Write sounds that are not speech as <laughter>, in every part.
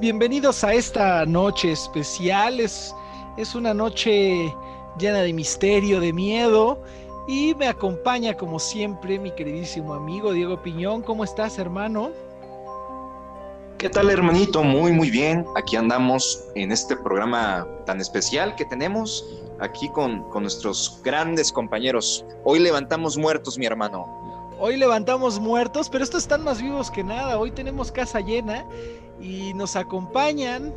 bienvenidos a esta noche especial. Es, es una noche llena de misterio, de miedo. Y me acompaña, como siempre, mi queridísimo amigo Diego Piñón. ¿Cómo estás, hermano? ¿Qué tal, hermanito? Muy, muy bien. Aquí andamos en este programa tan especial que tenemos aquí con, con nuestros grandes compañeros. Hoy levantamos muertos, mi hermano. Hoy levantamos muertos, pero estos están más vivos que nada. Hoy tenemos casa llena y nos acompañan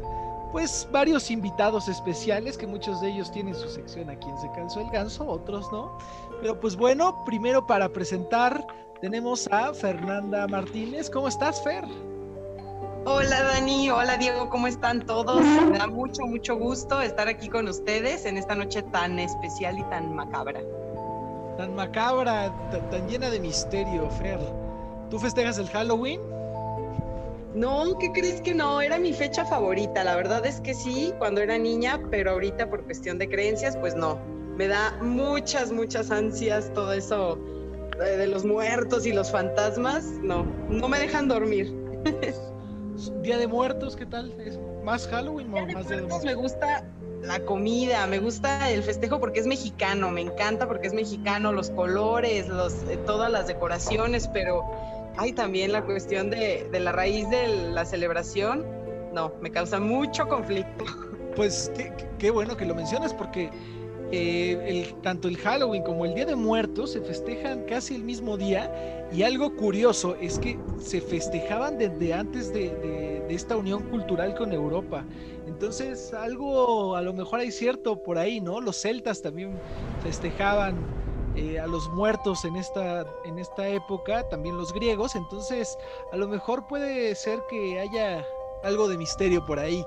pues varios invitados especiales que muchos de ellos tienen su sección aquí en Se Cansó el Ganso, otros no. Pero pues bueno, primero para presentar tenemos a Fernanda Martínez. ¿Cómo estás, Fer? Hola Dani, hola Diego, ¿cómo están todos? Me da mucho, mucho gusto estar aquí con ustedes en esta noche tan especial y tan macabra. Tan macabra, tan, tan llena de misterio, Fer. ¿Tú festejas el Halloween? No, ¿qué crees que no? Era mi fecha favorita. La verdad es que sí, cuando era niña, pero ahorita por cuestión de creencias, pues no. Me da muchas, muchas ansias todo eso de, de los muertos y los fantasmas. No, no me dejan dormir. <laughs> Día de Muertos, ¿qué tal? ¿Es más Halloween o más de Muertos? me gusta la comida, me gusta el festejo porque es mexicano, me encanta porque es mexicano, los colores, los, eh, todas las decoraciones, pero hay también la cuestión de, de la raíz de la celebración, no, me causa mucho conflicto. Pues qué, qué- qué bueno que lo mencionas porque eh, el- tanto el Halloween como el Día de Muertos se festejan casi el mismo día y algo curioso es que se festejaban desde antes de, esta unión cultural con Europa. Entonces algo a lo mejor hay cierto por ahí, ¿no? Los celtas también festejaban eh, a los muertos en esta, en esta época, también los griegos, entonces a lo mejor puede ser que haya algo de misterio por ahí.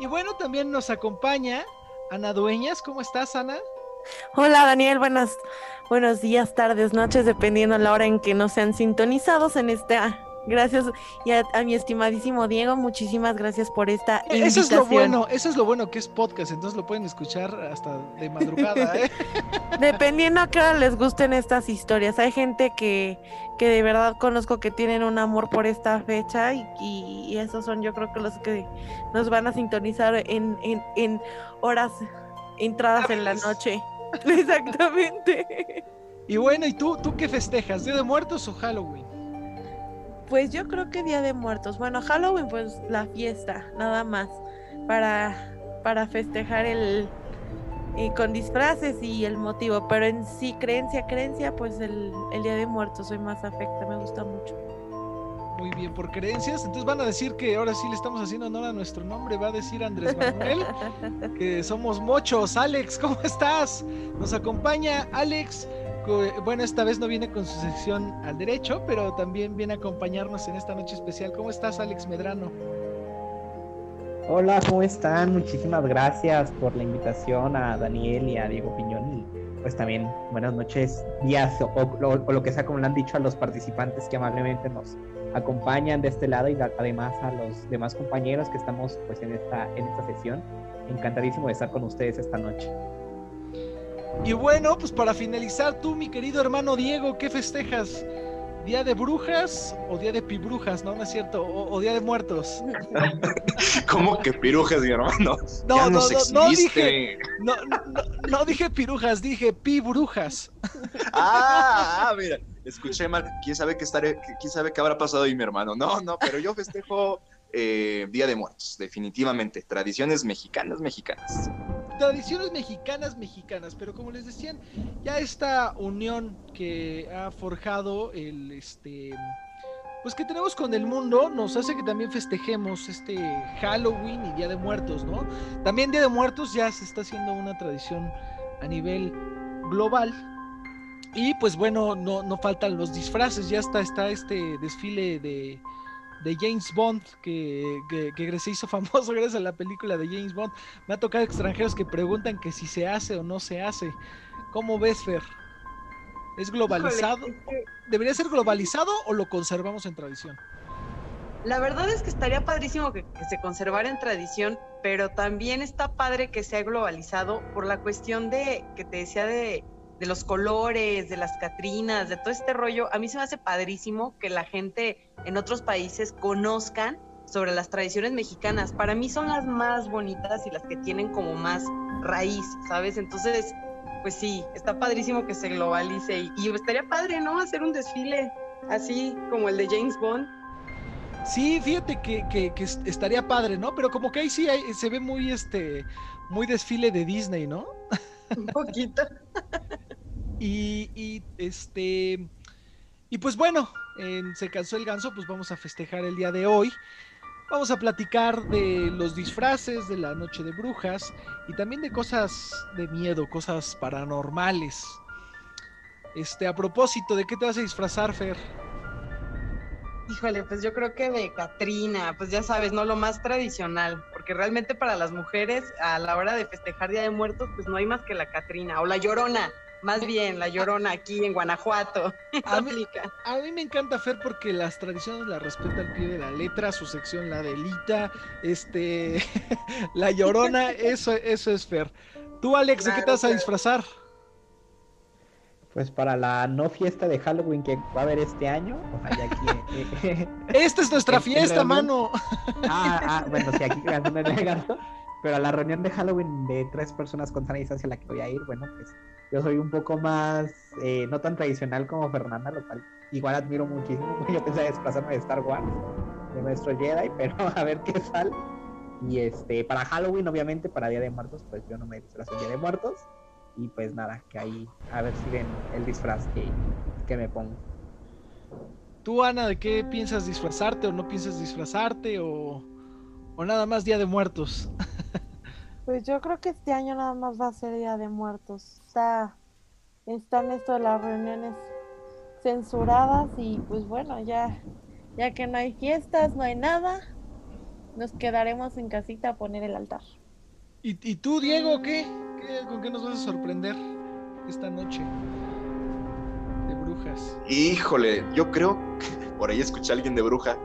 Y bueno, también nos acompaña Ana Dueñas. ¿Cómo estás, Ana? Hola Daniel, buenas, buenos días, tardes, noches, dependiendo la hora en que nos sean sintonizados en esta. Gracias y a, a mi estimadísimo Diego, muchísimas gracias por esta invitación. Eso es lo bueno, eso es lo bueno que es podcast, entonces lo pueden escuchar hasta de madrugada, ¿eh? <laughs> <laughs> Dependiendo a qué hora les gusten estas historias. Hay gente que, que de verdad conozco que tienen un amor por esta fecha y, y- y esos son yo creo que los que nos van a sintonizar en, en, en horas entradas en la noche. <laughs> Exactamente. Y bueno, ¿y tú, tú qué festejas? ¿Día de Muertos o Halloween? Pues yo creo que Día de Muertos. Bueno, Halloween, pues la fiesta, nada más. Para, para festejar el y con disfraces y el motivo. Pero en sí, creencia, creencia, pues el, el Día de Muertos soy más afecta, me gusta mucho. Muy bien, por creencias. Entonces van a decir que ahora sí le estamos haciendo honor a nuestro nombre. Va a decir Andrés Manuel <laughs> que somos mochos. Alex, ¿cómo estás? Nos acompaña Alex. Bueno, esta vez no viene con su sección al derecho, pero también viene a acompañarnos en esta noche especial. ¿Cómo estás, Alex Medrano? Hola, ¿cómo están? Muchísimas gracias por la invitación a Daniel y a Diego Piñón y pues también buenas noches, días o, lo que sea como le han dicho a los participantes que amablemente nos acompañan de este lado y además a los demás compañeros que estamos pues en esta, en esta sesión. Encantadísimo de estar con ustedes esta noche. Y bueno, pues para finalizar, tú, mi querido hermano Diego, ¿qué festejas? ¿Día de brujas o día de pibrujas? No, no es cierto. O, o día de muertos. <laughs> ¿Cómo que pirujas, mi hermano? No, ya no, nos no, dije, no, no, no dije pirujas, dije pibrujas. <laughs> Ah, ah, mira, escuché mal. ¿Quién sabe qué estaré, quién sabe qué habrá pasado ahí, mi hermano? No, no, pero yo festejo eh, Día de Muertos, definitivamente. Tradiciones mexicanas, mexicanas. Tradiciones mexicanas, mexicanas, pero como les decían, ya esta unión que ha forjado el este pues que tenemos con el mundo nos hace que también festejemos este Halloween y Día de Muertos, ¿no? También Día de Muertos ya se está haciendo una tradición a nivel global. Y pues bueno, no, no faltan los disfraces, ya está, está este desfile de, de James Bond que, que, que se hizo famoso <laughs> gracias a la película de James Bond. Me ha tocado extranjeros que preguntan que si se hace o no se hace. ¿Cómo ves, Fer? ¿Es globalizado? ¿Debería ser globalizado o lo conservamos en tradición? La verdad es que estaría padrísimo que, que se conservara en tradición, pero también está padre que sea globalizado por la cuestión de, que te decía, de, de los colores, de las catrinas, de todo este rollo. A mí se me hace padrísimo que la gente en otros países conozcan sobre las tradiciones mexicanas. Para mí son las más bonitas y las que tienen como más raíz, ¿sabes? Entonces, pues sí, está padrísimo que se globalice y, y estaría padre, ¿no? Hacer un desfile así como el de James Bond. Sí, fíjate que, que- que es- estaría padre, ¿no? Pero como que ahí sí hay- se ve muy este muy desfile de Disney, ¿no? Un poquito. <laughs> Y, este y pues bueno, en se cansó el ganso, pues vamos a festejar el día de hoy. Vamos a platicar de los disfraces de la noche de brujas y también de cosas de miedo, cosas paranormales. Este, a propósito, ¿de qué te vas a disfrazar, Fer? Híjole, pues yo creo que de Catrina, pues ya sabes, ¿no? Lo más tradicional, porque realmente para las mujeres a la hora de festejar Día de Muertos, pues no hay más que la Catrina o la Llorona, más bien la Llorona aquí en Guanajuato. <laughs> A mí, Aplica. a mí me encanta Fer porque las tradiciones las respeta al pie de la letra, su sección la delita, este, <laughs> la llorona, <laughs> eso, eso es Fer. Tú, Alex, ¿de qué te vas a disfrazar? Pues para la no fiesta de Halloween que va a haber este año, ojalá aquí. eh, eh, Esta es nuestra fiesta, mano. ah, ah, bueno, sí, aquí el gato. Pero a la reunión de Halloween de tres personas con sana distancia a la que voy a ir, bueno, pues yo soy un poco más, eh, no tan tradicional como Fernanda, lo cual igual admiro muchísimo. <laughs> Yo pensaba desplazarme de Star Wars, de nuestro Jedi, pero <laughs> a ver qué sale. Y este, para Halloween, obviamente, para Día de Muertos, pues yo no me disfrazo Día de Muertos. Y pues nada, que ahí a ver si ven el disfraz que, que me pongo. Tú, Ana, ¿de qué piensas disfrazarte o no piensas disfrazarte o, o nada más Día de Muertos? <laughs> Pues yo creo que este año nada más va a ser Día de Muertos. Está, están esto de las reuniones censuradas y pues bueno, ya, ya que no hay fiestas, no hay nada, nos quedaremos en casita a poner el altar. ¿Y, y tú, Diego, qué? ¿Qué- ¿Con qué nos vas a sorprender esta noche de brujas? Híjole, yo creo que por ahí escuché a alguien de bruja.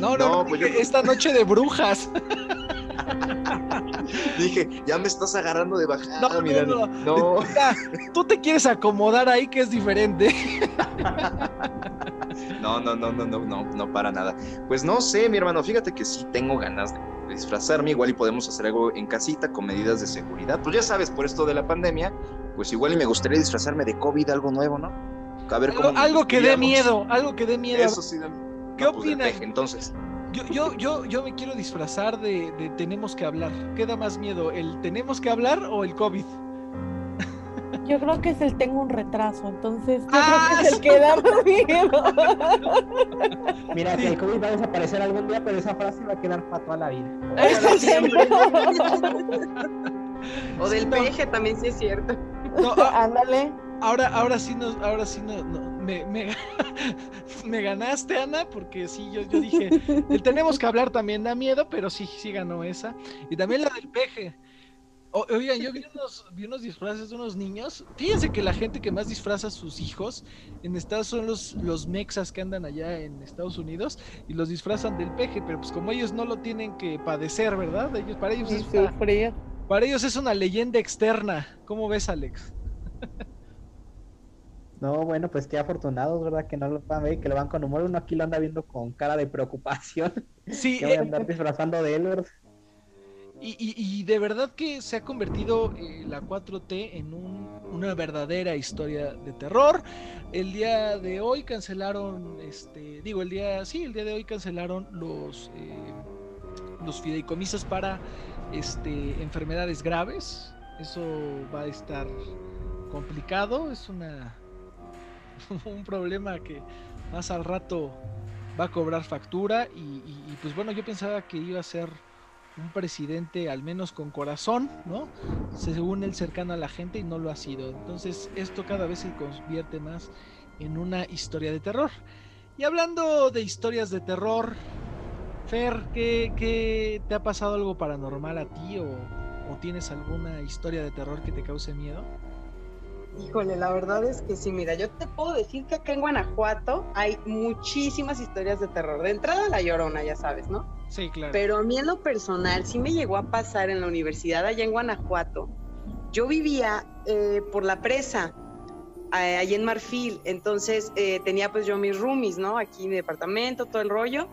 No, no, No, <laughs> no, pues yo- esta noche de brujas. <laughs> <laughs> Dije, ya me estás agarrando de bajada, No, no, mi Dani. no. No. Mira, tú te quieres acomodar ahí que es diferente. <laughs> No, no, no, no, no, no, no para nada. Pues no sé, mi hermano, fíjate que sí tengo ganas de disfrazarme, igual y podemos hacer algo en casita con medidas de seguridad. Pues ya sabes, por esto de la pandemia, pues igual y me gustaría disfrazarme de COVID, algo nuevo, ¿no? A ver cómo Algo, nos algo que dé miedo, algo que dé miedo. Eso sí. ¿Qué No, pues, peje, entonces, Yo, yo, yo, yo me quiero disfrazar de, de tenemos que hablar. ¿Qué da más miedo? ¿El tenemos que hablar o el COVID? Yo creo que es el tengo un retraso, entonces yo Ah, creo que es el que da más miedo. <laughs> Mira, que el COVID va a desaparecer algún día, pero esa frase va a quedar para toda la vida. Para siempre. o del No. peje también sí es cierto. No, a- Ándale. ahora, ahora sí nos, ahora sí no, no, me, me, <laughs> me ganaste, Ana, porque sí, yo, yo dije, <laughs> tenemos que hablar también da miedo, pero sí, sí ganó esa. Y también la del peje. O- oigan, yo vi unos, vi unos disfraces de unos niños. Fíjense que la gente que más disfraza a sus hijos en Estados son los, los mexas que andan allá en Estados Unidos y los disfrazan del peje, pero pues como ellos no lo tienen que padecer, ¿verdad? Ellos, para ellos es para ellos es una leyenda externa. ¿Cómo ves, Alex? <laughs> No, bueno, pues qué afortunados, ¿verdad? Que no lo puedan ver y que lo van con humor. Uno aquí lo anda viendo con cara de preocupación. <laughs> Sí, <laughs> Que voy a eh, andar disfrazando de él, ¿verdad? y, y- y de verdad que se ha convertido eh, la 4T en un- una verdadera historia de terror. El día de hoy cancelaron, este, digo, el día, sí, el día de hoy cancelaron los, eh, los fideicomisos para este, enfermedades graves. Eso va a estar complicado, es una <laughs> un problema que más al rato va a cobrar factura y, pues bueno, yo pensaba que iba a ser un presidente al menos con corazón, ¿no? Según él cercano a la gente y no lo ha sido. Entonces esto cada vez se convierte más en una historia de terror. Y hablando de historias de terror, Fer, ¿qué, qué- te ha pasado algo paranormal a ti o, o tienes alguna historia de terror que te cause miedo? Híjole, la verdad es que sí, mira, yo te puedo decir que acá en Guanajuato hay muchísimas historias de terror. De entrada la llorona, ya sabes, ¿no? Sí, claro. Pero a mí en lo personal sí me llegó a pasar en la universidad allá en Guanajuato. Yo vivía eh, por la presa, eh, allí en Marfil, entonces eh, tenía pues yo mis roomies, ¿no? Aquí en mi departamento, todo el rollo.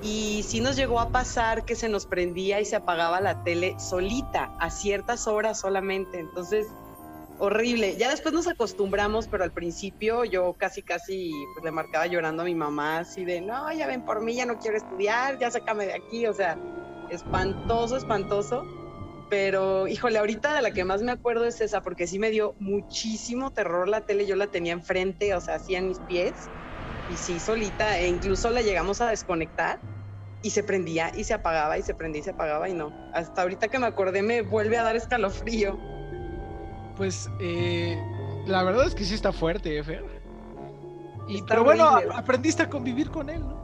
Y sí nos llegó a pasar que se nos prendía y se apagaba la tele solita, a ciertas horas solamente. Entonces, horrible. Ya después nos acostumbramos, pero al principio yo casi, casi pues, le marcaba llorando a mi mamá, así de, no, ya ven por mí, ya no quiero estudiar, ya sácame de aquí. O sea, espantoso, espantoso. Pero, híjole, ahorita de la que más me acuerdo es esa, porque sí me dio muchísimo terror la tele. Yo la tenía enfrente, o sea, así en mis pies. Y sí, solita, e incluso la llegamos a desconectar y se prendía y se apagaba y se prendía y se apagaba y no. Hasta ahorita que me acordé me vuelve a dar escalofrío. Pues eh, la verdad es que sí está fuerte. Y, Está pero bueno, horrible. aprendiste a convivir con él, ¿no?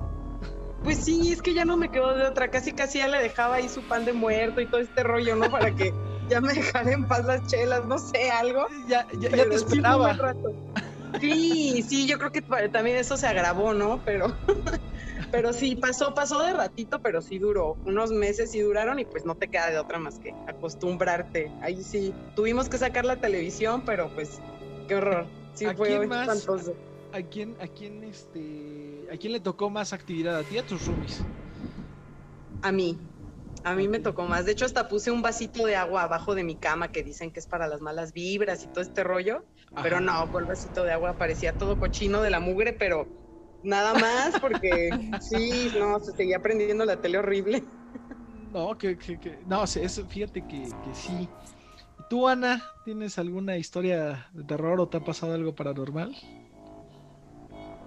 Pues sí, es que ya no me quedó de otra. Casi, casi ya le dejaba ahí su pan de muerto y todo este rollo, ¿no? Para que ya me dejara en paz las chelas, no sé, algo. Ya, ya, ya te esperaba. Sí, sí, yo creo que también eso se agravó, ¿no? Pero, <laughs> pero sí, pasó, pasó de ratito, pero sí duró. Unos meses sí duraron y pues no te queda de otra más que acostumbrarte. Ahí sí, tuvimos que sacar la televisión, pero pues, qué horror. Sí, ¿A fue quién más? espantoso. ¿A quién, a quién, este, a quién le tocó más actividad? ¿A ti a tus roomies? A mí. A mí me tocó más. De hecho, hasta puse un vasito de agua abajo de mi cama que dicen que es para las malas vibras y todo este rollo. Pero no, con el vasito de agua parecía todo cochino de la mugre, pero nada más porque sí, no, se seguía prendiendo la tele horrible. No, que, que, que- no, eso, fíjate que, que sí. ¿Y ¿Tú, Ana, tienes alguna historia de terror o te ha pasado algo paranormal?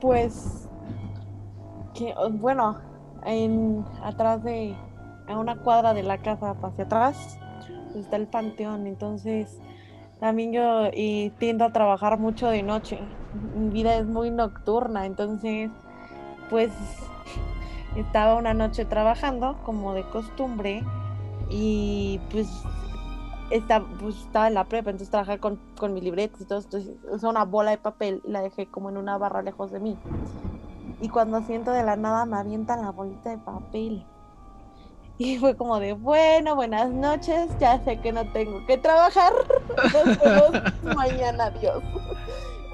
Pues, que, bueno, en, atrás de, a una cuadra de la casa hacia atrás, está el panteón. Entonces, también yo y tiendo a trabajar mucho de noche. Mi vida es muy nocturna, entonces, pues, estaba una noche trabajando como de costumbre y pues estaba, pues, estaba en la prepa, entonces trabajaba con, con mis libretos y todo. Usé una bola de papel y la dejé como en una barra lejos de mí. Y cuando siento de la nada me avientan la bolita de papel. <laughs> Y fue como de, bueno, buenas noches, ya sé que no tengo que trabajar. <laughs> Nos vemos <laughs> mañana, adiós.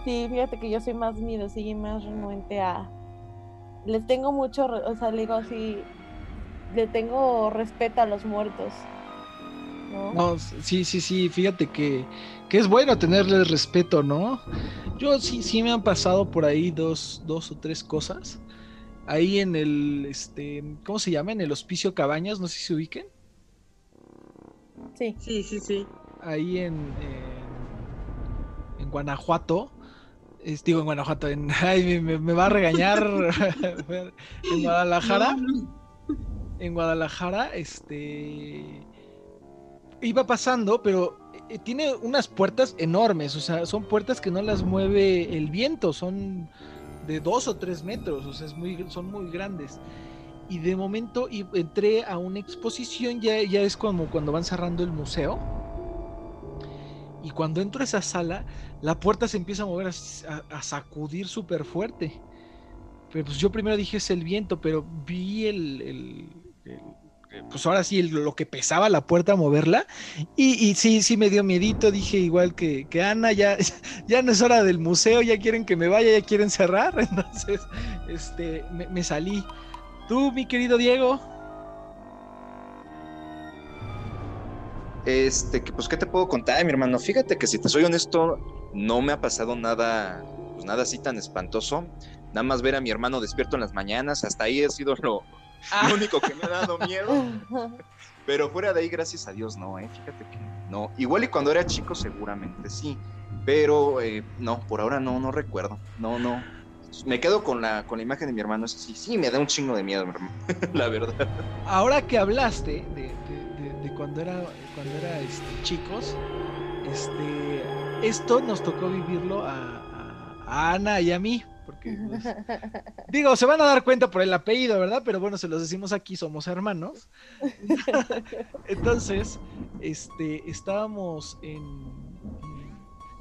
Sí, fíjate que yo soy más miedosilla y más renuente a... Les tengo mucho, o sea, le digo así, le tengo respeto a los muertos. ¿no? No, sí, sí, sí, fíjate que, que es bueno tenerles respeto, ¿no? Yo sí, sí me han pasado por ahí dos, dos o tres cosas. Ahí en el, este, ¿cómo se llama? En el Hospicio Cabañas, no sé si se ubiquen. Sí. Sí, sí, sí. Ahí en, en, en Guanajuato. Es- digo en Guanajuato, en, <laughs> ay, me, va a regañar. <laughs> en Guadalajara. en Guadalajara, este iba pasando, pero eh, tiene unas puertas enormes, o sea, son puertas que no las mueve el viento, son de dos o tres metros, o sea, es muy, son muy grandes. Y de momento y- entré a una exposición, ya, ya es como cuando van cerrando el museo. Y cuando entro a esa sala, la puerta se empieza a mover, a, a- a sacudir súper fuerte. Pero pues yo primero dije es el viento, pero vi el, eh, pues ahora sí, lo que pesaba la puerta moverla. Y, sí, sí me dio miedito. Dije igual que, que Ana, ya, <laughs> ya no es hora del museo, ya quieren que me vaya, ya quieren cerrar. <laughs> Entonces, este, me salí. Tú, mi querido Diego. Este, que pues, ¿qué te puedo contar, mi hermano? Fíjate que si te soy honesto, no me ha pasado nada, pues nada así tan espantoso. Nada más ver a mi hermano despierto en las mañanas, hasta ahí ha sido lo, lo único que me ha dado miedo. <laughs> Pero fuera de ahí, gracias a Dios, no, eh. Fíjate que no. Igual y cuando era chico, seguramente sí. Pero eh, no, por ahora no, no recuerdo. No, no. Me quedo con la, con la imagen de mi hermano. Sí, sí, me da un chingo de miedo, mi hermano. <laughs> la verdad. Ahora que hablaste de, de- de- cuando era, cuando era este, chicos, este, esto nos tocó vivirlo a, a- a Ana y a mí, porque pues, <laughs> digo, se van a dar cuenta por el apellido, ¿verdad? Pero bueno, se los decimos aquí, somos hermanos. <laughs> Entonces, este, estábamos en,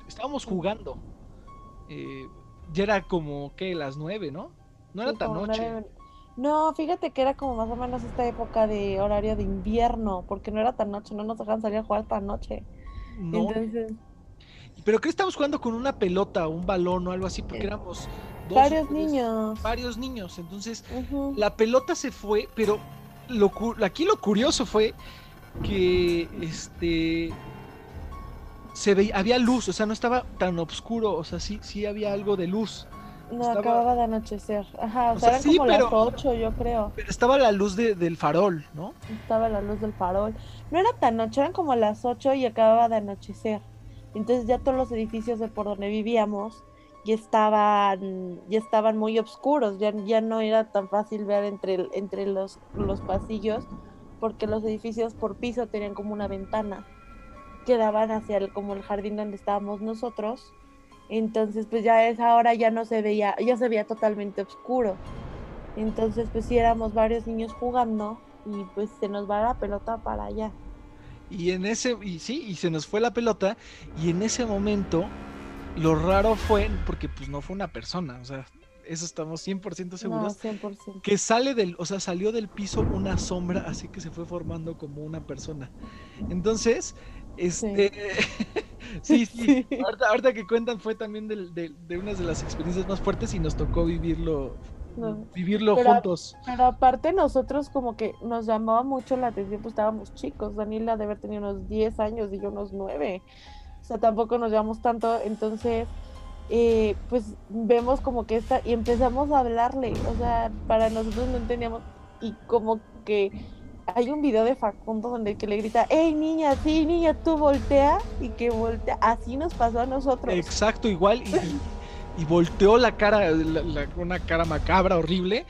estábamos jugando. Eh, ya era como, ¿qué? Las nueve, ¿no? No era Sí, tan noche. nueve- No, fíjate que era como más o menos esta época de horario de invierno, porque no era tan noche, no nos dejaban salir a jugar tan noche. No, Entonces, pero creo que estábamos jugando con una pelota, un balón o algo así, porque éramos dos, varios tres, niños. Varios niños. Entonces, la pelota se fue, pero lo, aquí lo curioso fue que este se veía, había luz, o sea, no estaba tan oscuro, o sea, sí, sí había algo de luz, No, estaba- acababa de anochecer. Ajá, o, O sea, sea, eran sí, como las pero- 8, yo creo. pero estaba la luz de- del farol, ¿no? Estaba la luz del farol. No era tan noche, eran como las 8 y acababa de anochecer. Entonces ya todos los edificios de por donde vivíamos ya estaban, ya estaban muy oscuros, ya, ya no era tan fácil ver entre, entre los, los pasillos, porque los edificios por piso tenían como una ventana que daban hacia el, como el jardín donde estábamos nosotros. Entonces, pues ya a esa hora ya no se veía, ya se veía totalmente oscuro. Entonces, pues sí éramos varios niños jugando y pues se nos va la pelota para allá. Y en ese, y sí, y se nos fue la pelota, y en ese momento, lo raro fue, porque pues no fue una persona, o sea, eso estamos 100% No, seguros, 100%. que sale del, o sea, salió del piso una sombra, así que se fue formando como una persona. Entonces, este, <laughs> sí, sí, Sí. Ahorita, ahorita que cuentan fue también de, de unas de las experiencias más fuertes y nos tocó vivirlo, No. vivirlo Pero- juntos. Pero aparte nosotros como que nos llamaba mucho la atención, pues estábamos chicos. Daniela debe haber tenido unos 10 años y yo unos 9. O sea, tampoco nos llevamos tanto. Entonces, eh, pues vemos como que esta y empezamos a hablarle. O sea, para nosotros no entendíamos. Y como que hay un video de Facundo donde que le grita, hey niña, sí, niña, tú voltea. Y que voltea. Así nos pasó a nosotros. Exacto, igual. Y, y- y volteó la cara, la- la- una cara macabra, horrible.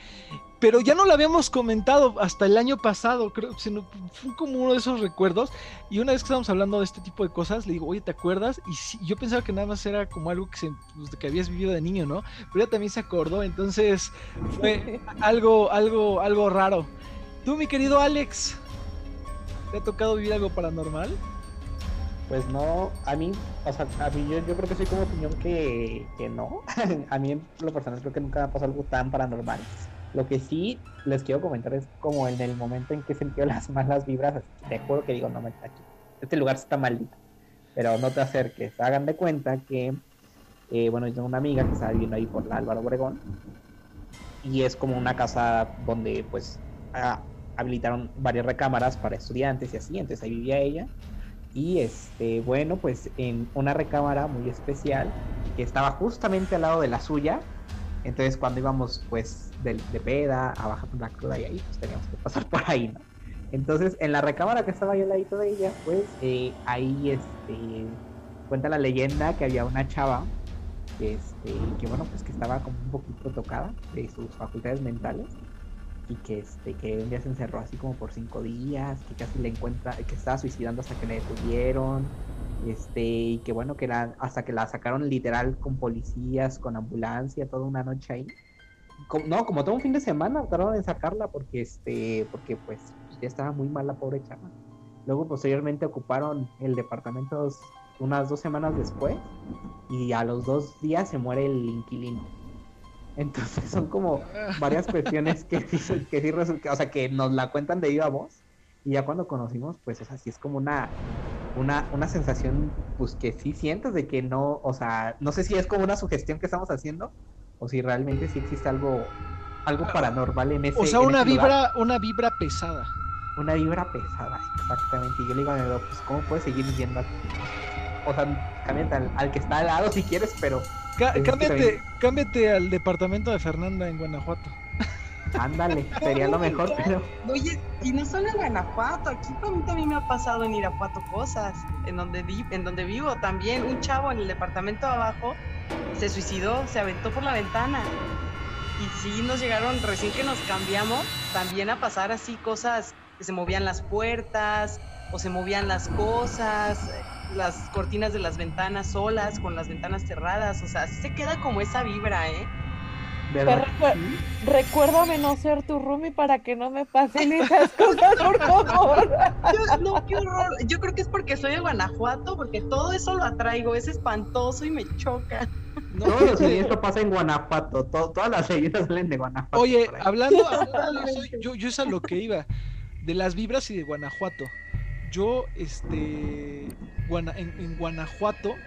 Pero ya no lo habíamos comentado hasta el año pasado, creo, se nos- fue como uno de esos recuerdos. Y una vez que estábamos hablando de este tipo de cosas, le digo, oye, ¿te acuerdas? Y sí, yo pensaba que nada más era como algo que, se, pues, que habías vivido de niño, ¿no? Pero ella también se acordó, entonces fue <laughs> algo, algo, algo raro. Tú, mi querido Alex, ¿te ha tocado vivir algo paranormal? Pues no, a mí, o sea, a mí yo, creo que soy como opinión que, que no. <laughs> a mí en lo personal creo que nunca me ha pasado algo tan paranormal. Lo que sí les quiero comentar es como en el momento en que sentido <laughs> las malas vibras, te juro que digo, no me aquí, este lugar está maldito. Pero no te acerques, hagan de cuenta que, eh, bueno, yo tengo una amiga que está viviendo ahí por la Álvaro Obregón y es como una casa donde pues ah, habilitaron varias recámaras para estudiantes y así, entonces ahí vivía ella. Y este, bueno, pues en una recámara muy especial que estaba justamente al lado de la suya. Entonces cuando íbamos pues de, de peda a bajar la cruda y ahí, pues teníamos que pasar por ahí. Entonces en la recámara que estaba yo al ladito de ella, pues eh, ahí este, cuenta la leyenda que había una chava este, que bueno, pues que estaba como un poquito tocada de sus facultades mentales y que este que un día se encerró así como por cinco días, que casi le encuentra, que estaba suicidando hasta que le detuvieron, este, y que bueno, que era hasta que la sacaron literal con policías, con ambulancia, toda una noche ahí. Como- no, como todo un fin de semana tardaron en sacarla porque este, porque pues ya estaba muy mal la pobre chava. Luego posteriormente ocuparon el departamento unas dos semanas después y a los dos días se muere el inquilino. Entonces son como <laughs> varias cuestiones que sí, que sí resulta, o sea, que nos la cuentan de viva voz y ya cuando conocimos, pues, o sea, sí es como una, una, una sensación, pues, que sí sientes de que no, o sea, no sé si es como una sugestión que estamos haciendo o si realmente sí existe algo, algo paranormal en ese O sea, una lugar. vibra, una vibra pesada. Una vibra pesada, exactamente. Y yo le digo a mi amigo, pues, ¿cómo puedes seguir viviendo aquí? O sea, cámbiate al, al que está al lado si quieres, pero cámbiate, también- cámbiate al departamento de Fernanda en Guanajuato. ándale, sería lo mejor, <laughs> pero Oye, y no solo en Guanajuato, aquí a mí también me ha pasado en Irapuato cosas, en donde, vi- en donde vivo también, un chavo en el departamento de abajo se suicidó, se aventó por la ventana. Y sí nos llegaron, recién que nos cambiamos, también a pasar así cosas que se movían las puertas o se movían las cosas, eh, las cortinas de las ventanas solas, con las ventanas cerradas, o sea, sí se queda como esa vibra, ¿eh? ¿Verdad? Sí. Recuérdame no ser tu roomie para que no me pasen esas <laughs> cosas, por favor. Yo, no, qué horror. Yo creo que es porque soy de Guanajuato, porque todo eso lo atraigo, es espantoso y me choca. No, Todo lo siniestro pasa en Guanajuato. to- todas las leyendas salen de Guanajuato. Oye, hablando, hablando de eso, yo, yo es a lo que iba, de las vibras y de Guanajuato. Yo, este, En Guanajuato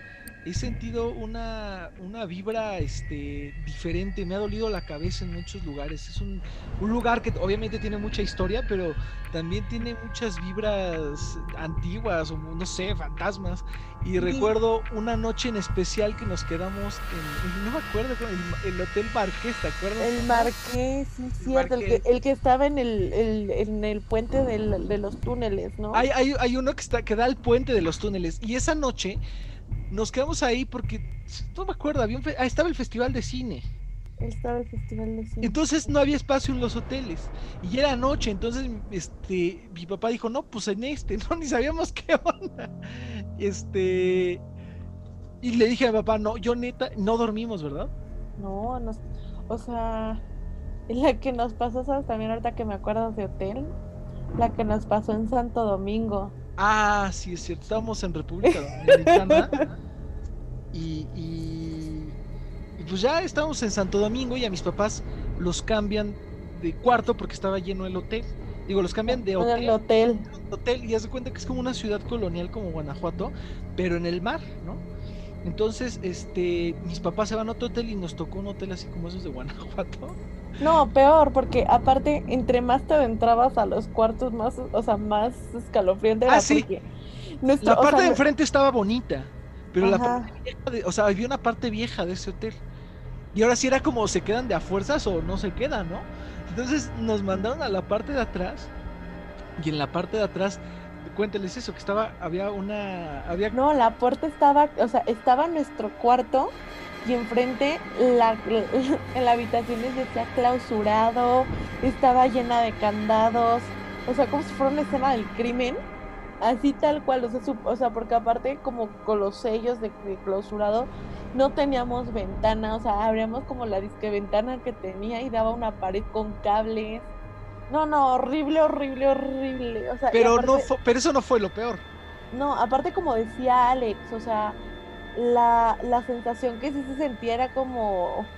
he sentido una, una vibra, este, diferente. Me ha dolido la cabeza en muchos lugares. Es un, un lugar que obviamente tiene mucha historia, pero también tiene muchas vibras antiguas o no sé, fantasmas. Y recuerdo una noche en especial que nos quedamos en, no me acuerdo, el, el Hotel Marqués, ¿te acuerdas? El Marqués, sí, cierto, el que, Marqués. el que estaba en el, el- en el puente del- de los túneles, ¿no? Hay, hay, hay uno que está que da al puente de los túneles y esa noche nos quedamos ahí porque no me acuerdo, había un fe- ah, estaba el festival de cine. Estaba el festival de cine. Entonces no había espacio en los hoteles y era noche, entonces este mi papá dijo, "No, pues en este, <laughs> no ni sabíamos qué onda." Este y le dije a mi papá, "No, yo neta no dormimos, ¿verdad?" No, nos, o sea, la que nos pasó, ¿sabes? También ahorita que me acuerdo de hotel, la que nos pasó en Santo Domingo. Ah, sí, es cierto. Estábamos en República Dominicana. y, y, y pues ya estábamos en Santo Domingo y a mis papás los cambian de cuarto porque estaba lleno el hotel. Digo, los cambian de En el hotel, hotel. hotel y haz de cuenta que es como una ciudad colonial como Guanajuato, pero en el mar, ¿no? Entonces, este, mis papás se van a otro hotel y nos tocó un hotel así como esos de Guanajuato. No, peor, porque aparte, entre más te adentrabas a los cuartos, más, o sea, más escalofriante Ah, era sí. porque nuestro- La o parte sea, de enfrente estaba bonita, pero la parte vieja de- o sea, había una parte vieja de ese hotel. Y ahora sí era como se quedan de a fuerzas o no se quedan, ¿no? Entonces nos mandaron a la parte de atrás y en la parte de atrás, cuénteles eso, que estaba, había una, había No, la puerta estaba, o sea, estaba nuestro cuarto y enfrente la, <laughs> en la habitación decía clausurado, estaba llena de candados, o sea, como si fuera una escena del crimen, así tal cual, o sea, su- o sea, porque aparte como con los sellos de, de clausurado no teníamos ventana, o sea, abríamos como la disque ventana que tenía y daba una pared con cables. No, no, horrible, horrible, horrible. O sea, pero no fue- pero eso no fue lo peor. no, aparte como decía Alex, o sea, la, la sensación que sí se sentía era como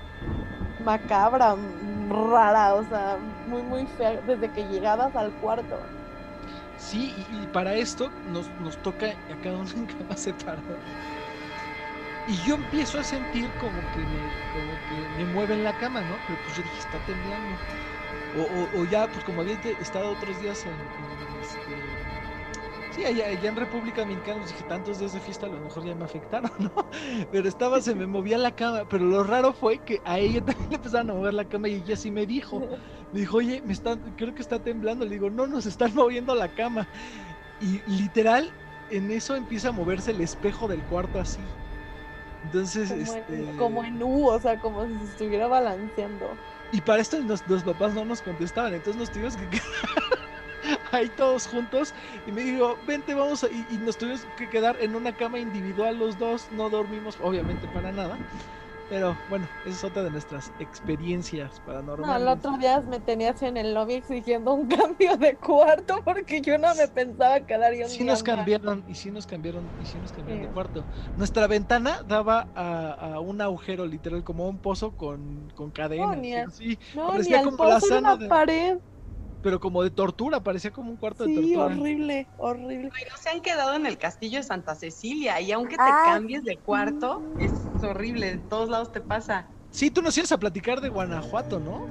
macabra, rara, o sea, muy, muy fea desde que llegabas al cuarto. Sí, y, y para esto nos, nos toca a cada uno en cama <laughs> separada. Y yo empiezo a sentir como que me, como que me mueven la cama, ¿no? Pero pues yo dije, está temblando. O, o, o ya, pues como había estado otros días en, en, este, Sí, allá, allá en República Dominicana, pues dije, tantos días de fiesta a lo mejor ya me afectaron, <laughs> ¿no? Pero estaba, se me movía la cama. Pero lo raro fue que a ella también le empezaron a mover la cama y ella sí me dijo. Me dijo, oye, me están, creo que está temblando. Le digo, no, nos están moviendo la cama. Y literal, en eso empieza a moverse el espejo del cuarto así. Entonces, Como, este... en, como en U, o sea, como si se estuviera balanceando. Y para esto los, los papás no nos contestaban, entonces nos tuvimos que quedar <laughs> ahí todos juntos. Y me dijo, vente, vamos. Y, y nos tuvimos que quedar en una cama individual los dos. No dormimos, obviamente, para nada. Pero bueno, esa es otra de nuestras experiencias No, paranormales. el otro día me tenías en el lobby exigiendo un <laughs> cambio de cuarto porque yo no me pensaba quedar yo Sí nos cambiaron, y sí nos cambiaron, y sí nos cambiaron de Sí. cuarto. Nuestra ventana daba a, a un agujero literal, como un pozo con, con cadenas. ni al- sí, No, ni al como la pozo era sana una de- pared. Pero como de tortura, parecía como un cuarto de Sí, tortura. horrible, horrible. Ay, no se han quedado en el castillo de Santa Cecilia y aunque te Ah, cambies de cuarto, es horrible, en todos lados te pasa. Sí, tú nos ibas a platicar de Guanajuato, ¿no?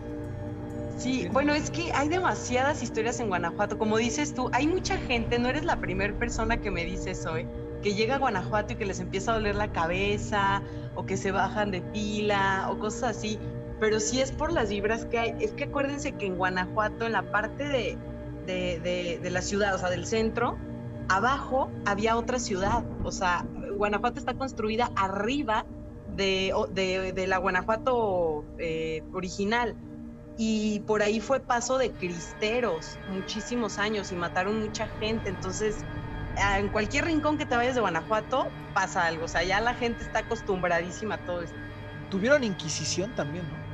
Sí, Sí. bueno, es que hay demasiadas historias en Guanajuato. Como dices tú, hay mucha gente, no eres la primera persona que me dice eso, ¿eh? que llega a Guanajuato y que les empieza a doler la cabeza, o que se bajan de pila, o cosas así. Pero sí es por las vibras que hay. Es que acuérdense que en Guanajuato, en la parte de, de, de- la ciudad, o sea, del centro, abajo había otra ciudad. O sea, Guanajuato está construida arriba de, de- de la Guanajuato eh, original y por ahí fue paso de cristeros muchísimos años y mataron mucha gente. Entonces, en cualquier rincón que te vayas de Guanajuato pasa algo. O sea, ya la gente está acostumbradísima a todo esto. Tuvieron Inquisición también, ¿no?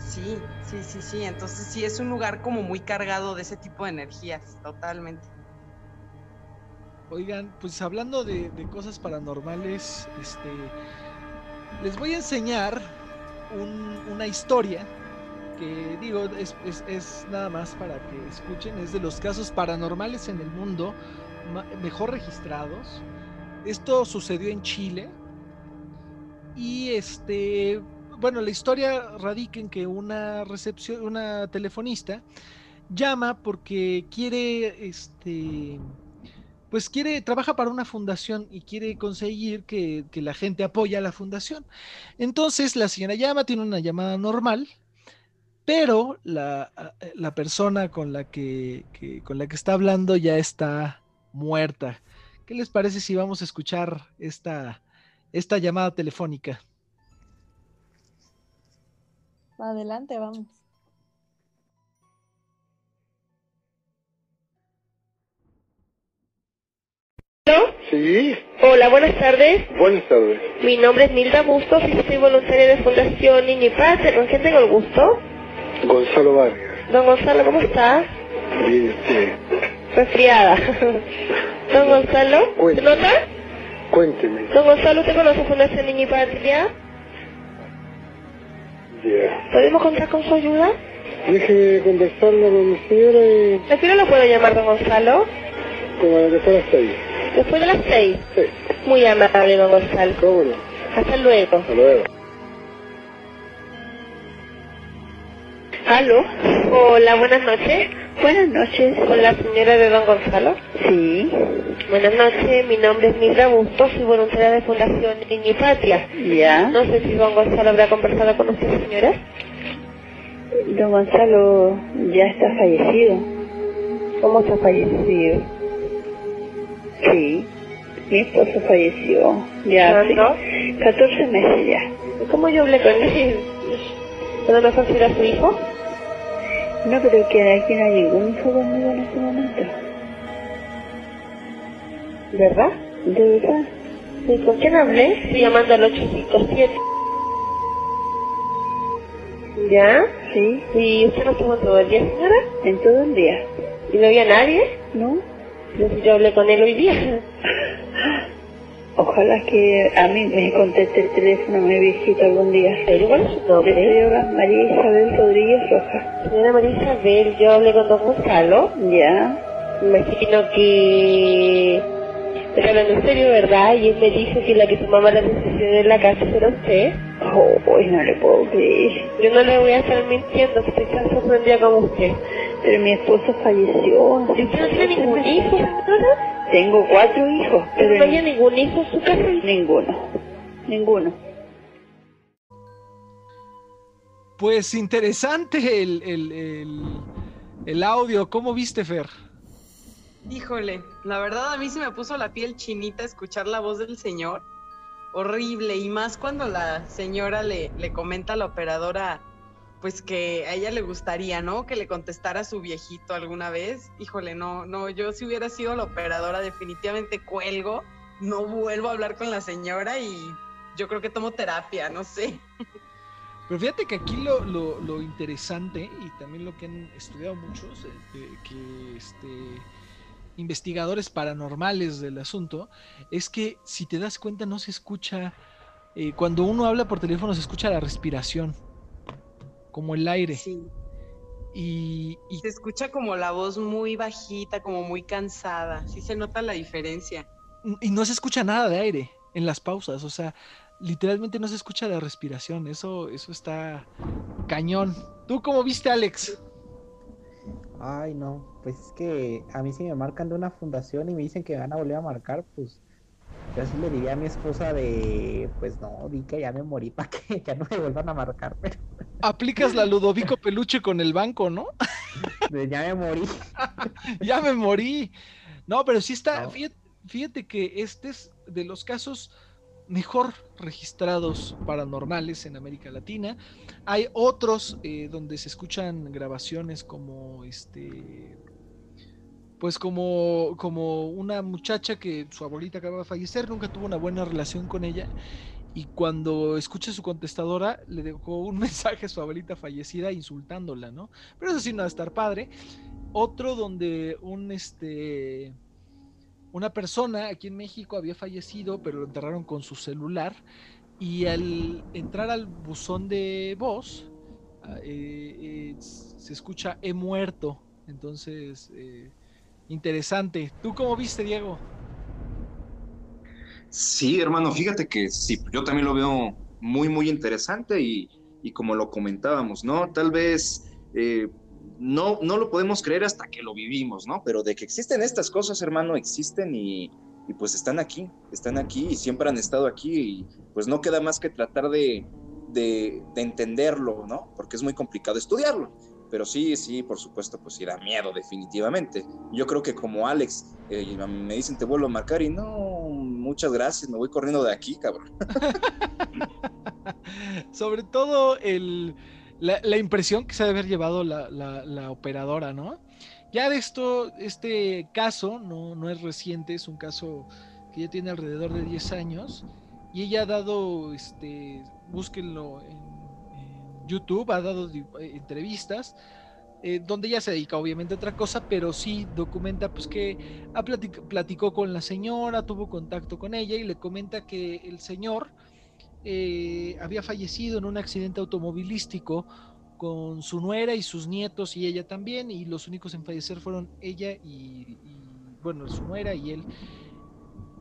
Sí, sí, sí, sí. Entonces sí es un lugar como muy cargado de ese tipo de energías, totalmente. Oigan, pues hablando de, cosas paranormales, este, les voy a enseñar un- una historia que digo, es, es- nada más para que escuchen, es de los casos paranormales en el mundo mejor registrados. Esto sucedió en Chile y este, bueno, la historia radica en que una recepción, una telefonista llama porque quiere, este, pues quiere, trabaja para una fundación y quiere conseguir que, que la gente apoye a la fundación. Entonces la señora llama, tiene una llamada normal, pero la, la persona con la que, que- con la que está hablando ya está muerta. ¿Qué les parece si vamos a escuchar esta, esta llamada telefónica? Adelante, vamos. Sí, Hola, buenas tardes. buenas tardes. Mi nombre es Milda Bustos y soy voluntaria de Fundación Niño y Patria. ¿Con quién tengo el gusto? Gonzalo Vargas. Don Gonzalo, ¿cómo está? Bien, sí. Resfriada. Don Gonzalo, ¿se nota? Cuénteme. Don Gonzalo, ¿usted conoce Fundación Niño y Patria? ¿Podemos contar con su ayuda? Déjeme conversarlo con mi señora y Prefiero lo puedo llamar Don Gonzalo. como a la que fuera hasta ahí. Después de las seis. Sí, Muy amable, Don Gonzalo. cómo no. Hasta luego. Hasta luego. ¿Aló? Hola, buenas noches. Buenas noches. Con la señora de Don Gonzalo. Sí, Buenas noches, mi nombre es Mildra Bustos, soy voluntaria de Fundación Niño y Patria. ya. No sé si Don Gonzalo habrá conversado con usted, señora. Don Gonzalo ya está fallecido. ¿Cómo está fallecido? Sí. Mi esposo falleció. Ya hace ¿Cuándo? 14 meses ya. ¿Y ¿Cómo yo hablé con él? ¿A lo mejor será su hijo? No, pero que aquí no hay ningún hijo conmigo en este momento. ¿Verdad? ¿De verdad? ¿Y con quién hablé? Estoy llamando al 857. ¿Ya? Sí, ¿Y usted no estuvo todo el día, señora? en todo el día. ¿Y no había nadie? ¿No? Yo hablé con él hoy día. <laughs> Ojalá que a mí me conteste el teléfono mi viejito algún día. ¿Pero cuál es su nombre? señora María Isabel Rodríguez Rojas. Señora María Isabel, yo hablé con Don Gonzalo. Ya. Me imagino que... Estoy hablando en serio, ¿verdad? Y él me dijo que la que tomaba la decisión en la casa era usted. Oh, no le puedo creer. Yo no le voy a estar mintiendo, que estoy tan sorprendida como usted. Pero mi esposo falleció. ¿Y usted no tiene ningún hijo, señora? Tengo cuatro hijos, ¿Pero no había ningún hijo en su casa? ninguno. Ninguno. Pues interesante el, el, el, el audio. ¿Cómo viste, Fer? Híjole, la verdad a mí se me puso la piel chinita escuchar la voz del señor. Horrible, y más cuando la señora le, le comenta a la operadora, pues que a ella le gustaría, ¿no? Que le contestara a su viejito alguna vez. Híjole, no, no, yo si hubiera sido la operadora definitivamente cuelgo, no vuelvo a hablar con la señora y yo creo que tomo terapia, no sé. Pero fíjate que aquí lo, lo, interesante y también lo que han estudiado muchos, eh, eh, que este, investigadores paranormales del asunto, es que si te das cuenta no se escucha, eh, cuando uno habla por teléfono se escucha la respiración, como el aire. Sí. Y, y Se escucha como la voz muy bajita, como muy cansada. Sí se nota la diferencia. y no se escucha nada de aire en las pausas, o sea, literalmente no se escucha la respiración, eso, eso está cañón. ¿Tú cómo viste, Alex? Ay, no, pues es que a mí si me marcan de una fundación y me dicen que van a volver a marcar, pues yo así le diría a mi esposa de, pues no, di que ya me morí <laughs> para que ya no me vuelvan a marcar, pero Aplicas la Ludovico Peluche con el banco, ¿no? de <laughs> ya me morí. <laughs> ya me morí. No, pero sí está, No. fíjate, fíjate que este es de los casos mejor registrados paranormales en América Latina. Hay otros eh, donde se escuchan grabaciones como este, pues como, como una muchacha que su abuelita acaba de fallecer, nunca tuvo una buena relación con ella y cuando escucha su contestadora le dejó un <laughs> mensaje a su abuelita fallecida insultándola, ¿no? Pero eso sí no va a estar padre. Otro donde un este una persona aquí en México había fallecido, pero lo enterraron con su celular y al entrar al buzón de voz ah, eh, eh, se escucha he muerto. Entonces, eh, interesante. ¿Tú cómo viste, Diego? Sí, hermano, fíjate que sí, yo también lo veo muy, muy interesante y, y como lo comentábamos, ¿no? Tal vez eh, no, no lo podemos creer hasta que lo vivimos, ¿no? Pero de que existen estas cosas, hermano, existen y, y pues están aquí, están aquí y siempre han estado aquí y pues no queda más que tratar de, de, de entenderlo, ¿no? Porque es muy complicado estudiarlo. Pero sí, sí, por supuesto, pues sí da miedo, definitivamente. Yo creo que como Alex, eh, me dicen te vuelvo a marcar y no, muchas gracias, me voy corriendo de aquí, cabrón. <laughs> Sobre todo el, la, la, impresión que se ha de haber llevado la, la, la, operadora, ¿no? Ya de esto, este caso no, no es reciente, es un caso que ya tiene alrededor de 10 años y ella ha dado, este, búsquenlo en YouTube, ha dado eh, entrevistas, eh, donde ella se dedica obviamente a otra cosa, pero sí documenta pues que ha platic platicó con la señora, tuvo contacto con ella y le comenta que el señor eh, había fallecido en un accidente automovilístico con su nuera y sus nietos y ella también, y los únicos en fallecer fueron ella y, y bueno, su nuera y él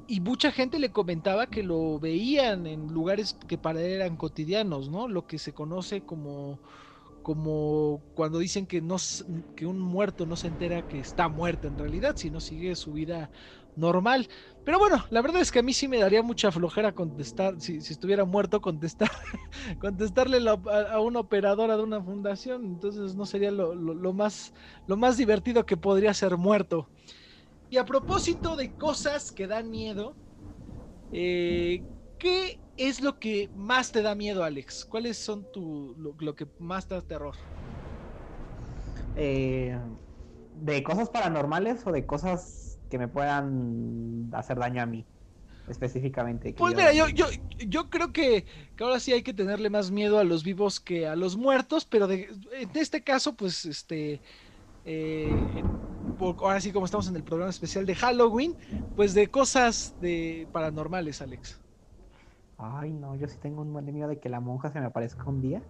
y mucha gente le comentaba que lo veían en lugares que para él eran cotidianos, ¿no? Lo que se conoce como como cuando dicen que no que un muerto no se entera que está muerto en realidad, sino sigue su vida normal. Pero bueno, la verdad es que a mí sí me daría mucha flojera contestar, si, si estuviera muerto, contestar, <laughs> contestarle a, una operadora de una fundación, entonces no sería lo, más, lo más divertido que podría ser muerto. Y a propósito de cosas que dan miedo, eh, ¿qué es lo que más te da miedo, Alex? ¿Cuáles son tu, lo, lo que más te da terror? Eh, ¿De cosas paranormales o de cosas que me puedan hacer daño a mí? Específicamente. Pues mira, yo, yo, yo creo que, que, ahora sí hay que tenerle más miedo a los vivos que a los muertos, pero de, en este caso, pues, este, eh, ahora sí como estamos en el programa especial de Halloween, pues de cosas de paranormales, Alex. Ay, no, yo sí tengo un buen miedo de que la monja se me aparezca un día.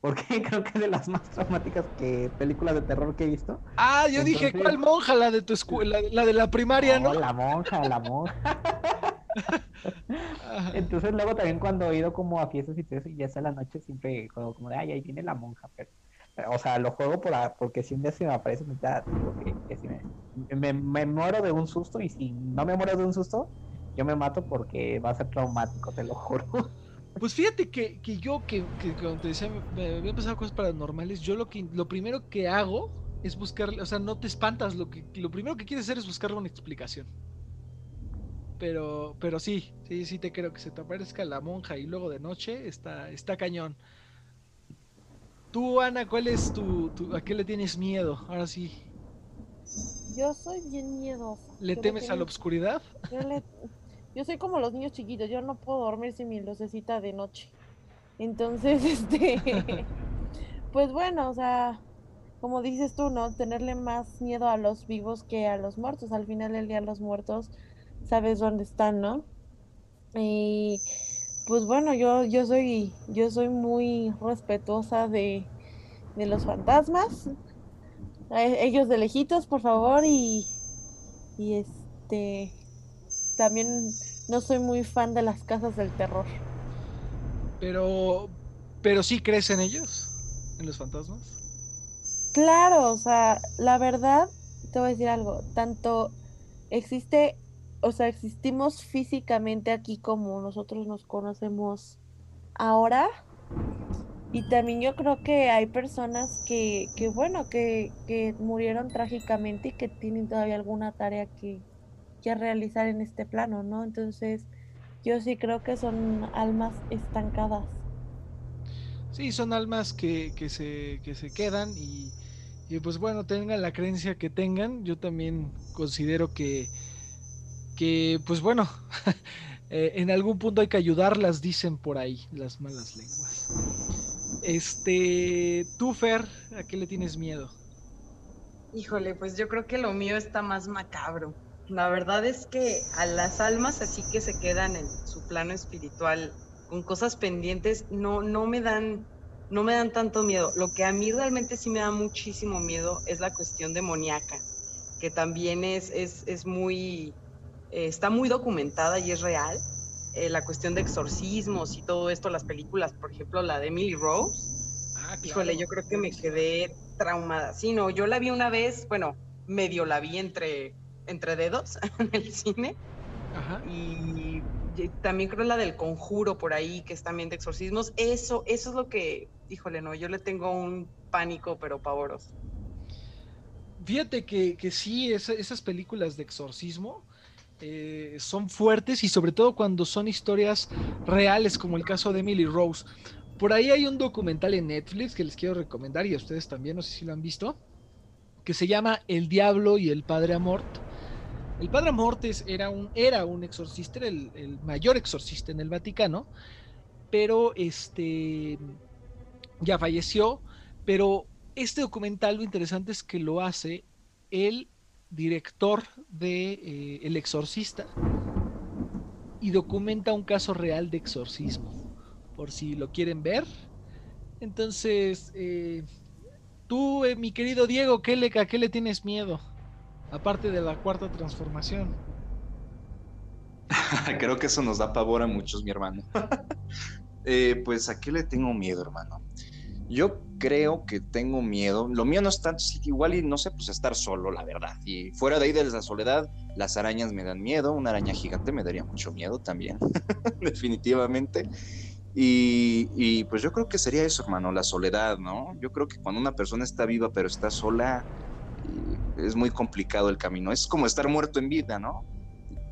Porque <laughs> creo que es de las más traumáticas que películas de terror que he visto. Ah, yo Entonces... dije, ¿cuál monja? La de tu escuela, la de la primaria, ¿no? ¿no? La monja, la monja. <laughs> <laughs> Entonces luego también cuando he ido como a fiestas y todo eso, y ya sea la noche, siempre como, como de, ay, ahí viene la monja, pero o sea, lo juego por, porque si un día se me aparece, da, digo que, si me, me, me, muero de un susto y si no me muero de un susto, yo me mato porque va a ser traumático, te lo juro. <laughs> Pues fíjate que, que yo, que, que cuando te decía, me habían pasado cosas paranormales, yo lo que lo primero que hago es buscar, o sea, no te espantas, lo que lo primero que quieres hacer es buscarle una explicación. Pero, pero sí, sí, sí te creo que se te aparezca la monja y luego de noche está, está cañón. Tú, Ana, ¿cuál es tu, tu, ¿A qué le tienes miedo? Ahora sí. Yo soy bien miedosa. ¿Le yo temes a la oscuridad? Yo, le, yo, soy como los niños chiquitos, yo no puedo dormir sin mi lucecita de noche. Entonces, <laughs> este. pues bueno, o sea, como dices tú, ¿no? Tenerle más miedo a los vivos que a los muertos. Al final del día, los muertos sabes dónde están, ¿no? Y pues bueno, yo, yo soy, yo soy muy respetuosa de, de los fantasmas. ellos de lejitos, por favor, y, y este también no soy muy fan de las casas del terror. Pero, pero sí crees en ellos, en los fantasmas. Claro, o sea, la verdad, te voy a decir algo, tanto existe o sea, existimos físicamente aquí como nosotros nos conocemos ahora. Y también yo creo que hay personas que, que bueno, que, que, murieron trágicamente y que tienen todavía alguna tarea que, que realizar en este plano, ¿no? Entonces, yo sí creo que son almas estancadas. Sí, son almas que, que, se, que se quedan y, y pues bueno, tengan la creencia que tengan. Yo también considero que pues bueno, <laughs> Eh, en algún punto hay que ayudarlas, dicen por ahí las malas lenguas. Este, tú, Fer, ¿a qué le tienes miedo? Híjole, pues yo creo que lo mío está más macabro. La verdad es que a las almas así que se quedan en su plano espiritual con cosas pendientes no, no me dan no me dan tanto miedo. Lo que a mí realmente sí me da muchísimo miedo es la cuestión demoníaca, que también es, es, es muy, eh, está muy documentada y es real. Eh, la cuestión de exorcismos y todo esto, las películas, por ejemplo, la de Emily Rose. Ah, Híjole, yo creo que me quedé traumada. Sí, no, yo la vi una vez, bueno, medio la vi entre, entre dedos <laughs> en el cine. Ajá. Y y también creo la del conjuro por ahí, que es también de exorcismos. Eso, eso es lo que, híjole, no, yo le tengo un pánico, pero pavoroso. Fíjate que, que sí, esa- esas películas de exorcismo eh, son fuertes y sobre todo cuando son historias reales, como el caso de Emily Rose. Por ahí hay un documental en Netflix que les quiero recomendar y a ustedes también, no sé si lo han visto, que se llama El Diablo y el Padre Amort. El Padre Amort era, un, era un exorcista, era el, el mayor exorcista en el Vaticano, pero este ya falleció, pero este documental lo interesante es que lo hace el director de eh, El Exorcista y documenta un caso real de exorcismo, por si lo quieren ver. Entonces, eh, tú, eh, mi querido Diego, ¿qué le, ¿a qué le tienes miedo? Aparte de la cuarta transformación. <laughs> Creo que eso nos da pavor a muchos, mi hermano. <laughs> Pues, ¿a qué le tengo miedo, hermano? Yo creo que tengo miedo. Lo mío no es tanto, igual y no sé, pues estar solo, la verdad. Y fuera de ahí de la soledad, las arañas me dan miedo. Una araña gigante me daría mucho miedo también, <laughs> definitivamente. Y, y, pues yo creo que sería eso, hermano, la soledad, ¿no? Yo creo que cuando una persona está viva pero está sola, es muy complicado el camino. Es como estar muerto en vida, ¿no?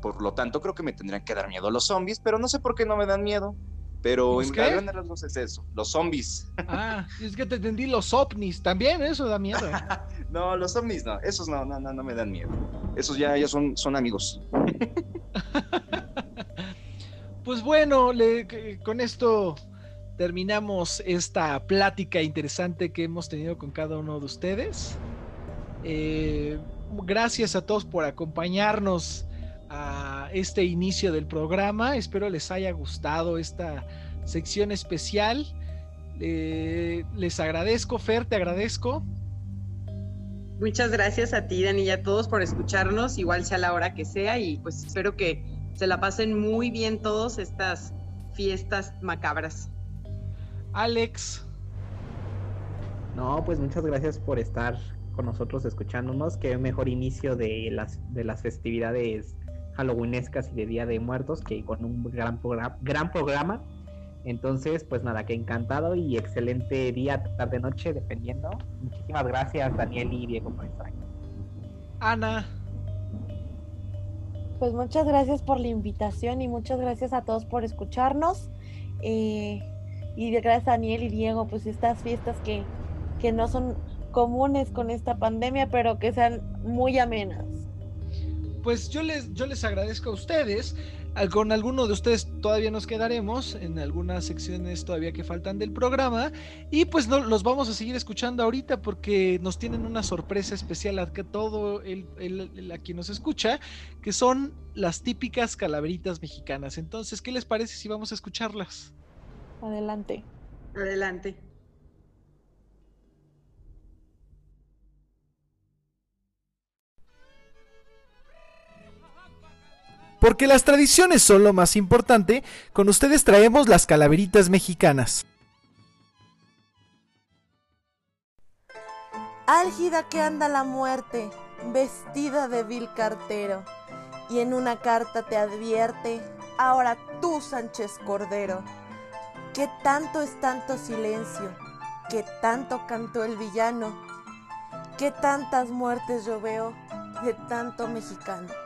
Por lo tanto, creo que me tendrían que dar miedo los zombies, pero no sé por qué no me dan miedo. Pero ¿Los en a grandes rasgos es eso, los zombies. Ah, <laughs> es que te entendí los ovnis. También eso da miedo. <laughs> No, los zombies no, esos no, no, no, no me dan miedo. Esos ya, ya son, son amigos. <laughs> Pues bueno, le- con esto terminamos esta plática interesante que hemos tenido con cada uno de ustedes. Eh, gracias a todos por acompañarnos a este inicio del programa. Espero les haya gustado esta sección especial. Eh, les agradezco, Fer, te agradezco. Muchas gracias a ti, Dani, y a todos por escucharnos, igual sea la hora que sea, y pues espero que se la pasen muy bien todos estas fiestas macabras. Alex, No, pues muchas gracias por estar con nosotros escuchándonos. Qué mejor inicio de las, de las festividades halloweenescas y de Día de Muertos que con un gran, programa gran programa. Entonces, pues nada, que encantado y excelente día, tarde, noche, dependiendo. Muchísimas gracias, Daniel y Diego, por estar aquí. Ana, Pues muchas gracias por la invitación y muchas gracias a todos por escucharnos. Eh, y gracias a Daniel y Diego, pues estas fiestas que, que no son comunes con esta pandemia, pero que sean muy amenas. Pues yo les, yo les agradezco a ustedes. Al- Con alguno de ustedes todavía nos quedaremos en algunas secciones todavía que faltan del programa y pues no, los vamos a seguir escuchando ahorita porque nos tienen una sorpresa especial a que todo el, el- el- a quien nos escucha, que son las típicas calaveritas mexicanas. Entonces, ¿qué les parece si vamos a escucharlas? Adelante. Adelante. Porque las tradiciones son lo más importante, con ustedes traemos las calaveritas mexicanas. Álgida que anda la muerte, vestida de vil cartero, y en una carta te advierte, ahora tú, Sánchez Cordero, que tanto es tanto silencio, que tanto cantó el villano, que tantas muertes yo veo de tanto mexicano.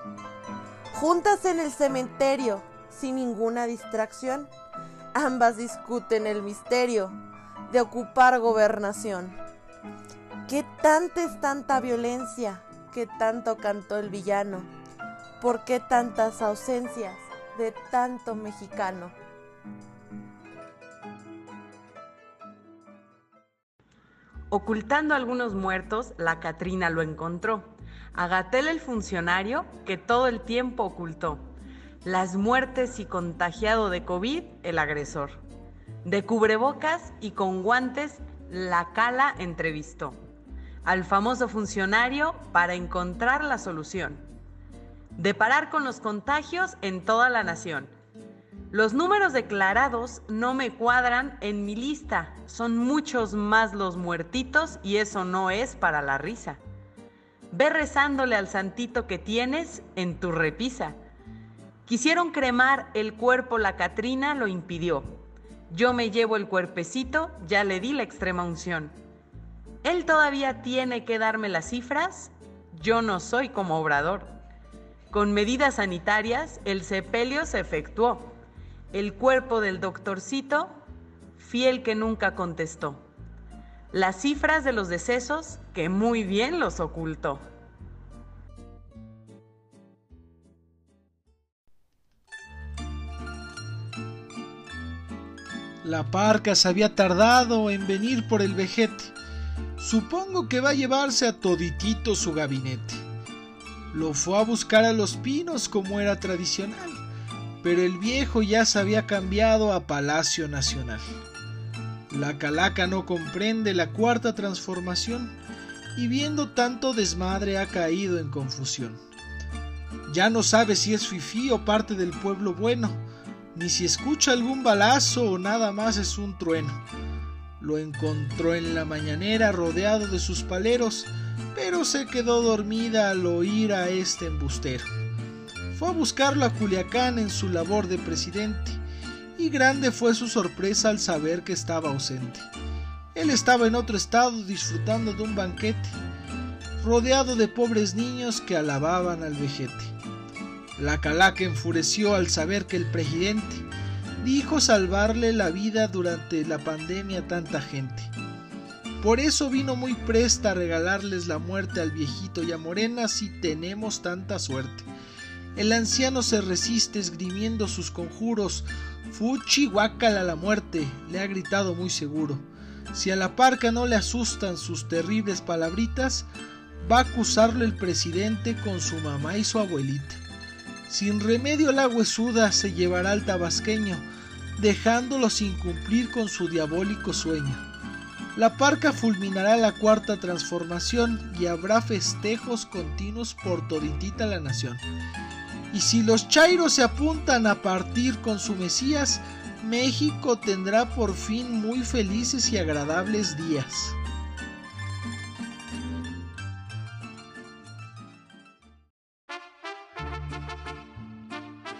Juntas en el cementerio, sin ninguna distracción, ambas discuten el misterio de ocupar gobernación. ¿Qué tanta es tanta violencia? ¿Qué tanto cantó el villano? ¿Por qué tantas ausencias de tanto mexicano. Ocultando algunos muertos, la Catrina lo encontró. A el funcionario que todo el tiempo ocultó. Las muertes y contagiado de COVID el agresor. De cubrebocas y con guantes la cala entrevistó al famoso funcionario para encontrar la solución. De parar con los contagios en toda la nación. Los números declarados no me cuadran en mi lista. Son muchos más los muertitos y eso no es para la risa. Ve rezándole al santito que tienes en tu repisa. Quisieron cremar el cuerpo, la Catrina lo impidió. Yo me llevo el cuerpecito, ya le di la extrema unción. Él todavía tiene que darme las cifras, yo no soy como obrador. Con medidas sanitarias, el sepelio se efectuó. El cuerpo del doctorcito, fiel que nunca contestó. Las cifras de los decesos, que muy bien los ocultó. La parca se había tardado en venir por el vejete. Supongo que va a llevarse a toditito su gabinete. Lo fue a buscar a los pinos como era tradicional, pero el viejo ya se había cambiado a Palacio Nacional. La calaca no comprende la cuarta transformación y viendo tanto desmadre ha caído en confusión. Ya no sabe si es fifí o parte del pueblo bueno, ni si escucha algún balazo o nada más es un trueno. Lo encontró en la mañanera rodeado de sus paleros, pero se quedó dormida al oír a este embustero. Fue a buscarlo a Culiacán en su labor de presidente, y grande fue su sorpresa al saber que estaba ausente. Él estaba en otro estado disfrutando de un banquete, rodeado de pobres niños que alababan al vejete. La calaca enfureció al saber que el presidente dijo salvarle la vida durante la pandemia a tanta gente. Por eso vino muy presta a regalarles la muerte al viejito y a Morena si tenemos tanta suerte. El anciano se resiste esgrimiendo sus conjuros. Fuchi guácala la muerte, le ha gritado muy seguro. Si a la parca no le asustan sus terribles palabritas, va a acusarle el presidente con su mamá y su abuelita. Sin remedio la huesuda se llevará al tabasqueño, dejándolo sin cumplir con su diabólico sueño. La parca fulminará la cuarta transformación y habrá festejos continuos por toditita la nación. Y si los chairos se apuntan a partir con su Mesías, México tendrá por fin muy felices y agradables días.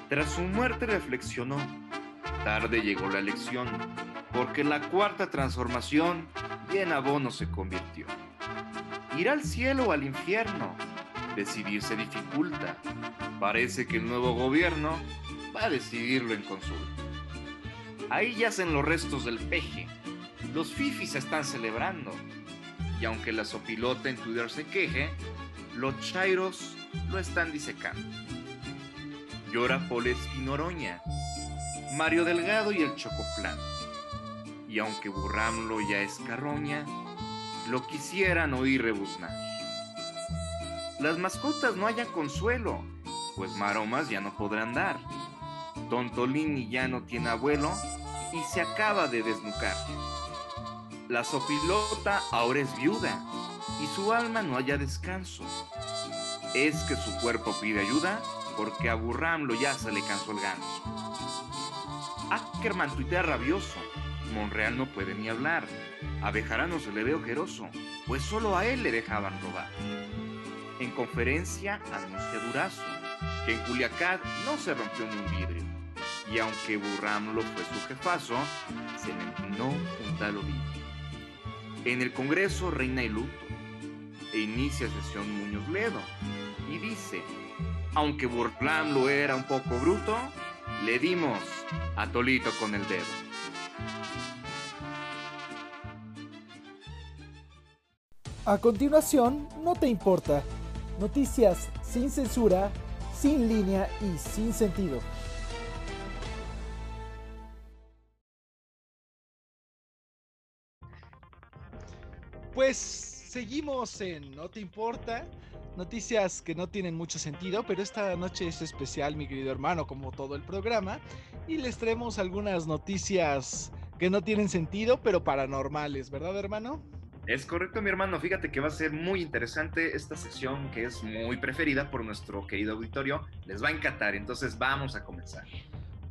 Tras su muerte reflexionó, tarde llegó la elección, porque la cuarta transformación bien abono se convirtió. Ir al cielo o al infierno, decidir se dificulta. Parece que el nuevo gobierno va a decidirlo en consulta. Ahí yacen los restos del peje. Los fifis están celebrando. Y aunque la sopilota en Twitter se queje, los chairos lo están disecando llora Paul Espinoroña, Mario Delgado y el Chocoflán. Y aunque Burramlo ya es carroña, lo quisieran oír rebuznar. Las mascotas no hayan consuelo, pues maromas ya no podrán dar. Tontolini ya no tiene abuelo y se acaba de desnucar. La sopilota ahora es viuda y su alma no haya descanso. Es que su cuerpo pide ayuda porque a Burramlo ya se le cansó el ganso. Ackerman tuitea rabioso. Monreal no puede ni hablar. A se le ve ojeroso, pues solo a él le dejaban robar. En conferencia anuncia Durazo que en Culiacán no se rompió ni un vidrio. Y aunque Burramlo fue su jefazo, se le empinó un talo En el Congreso reina el luto e inicia sesión Muñoz Ledo y dice aunque lo era un poco bruto, le dimos a Tolito con el dedo. A continuación, no te importa. Noticias sin censura, sin línea y sin sentido. Pues seguimos en No Te Importa. Noticias que no tienen mucho sentido, pero esta noche es especial, mi querido hermano, como todo el programa. Y les traemos algunas noticias que no tienen sentido, pero paranormales, ¿verdad, hermano? Es correcto, mi hermano. Fíjate que va a ser muy interesante esta sección que es muy preferida por nuestro querido auditorio. Les va a encantar, entonces vamos a comenzar.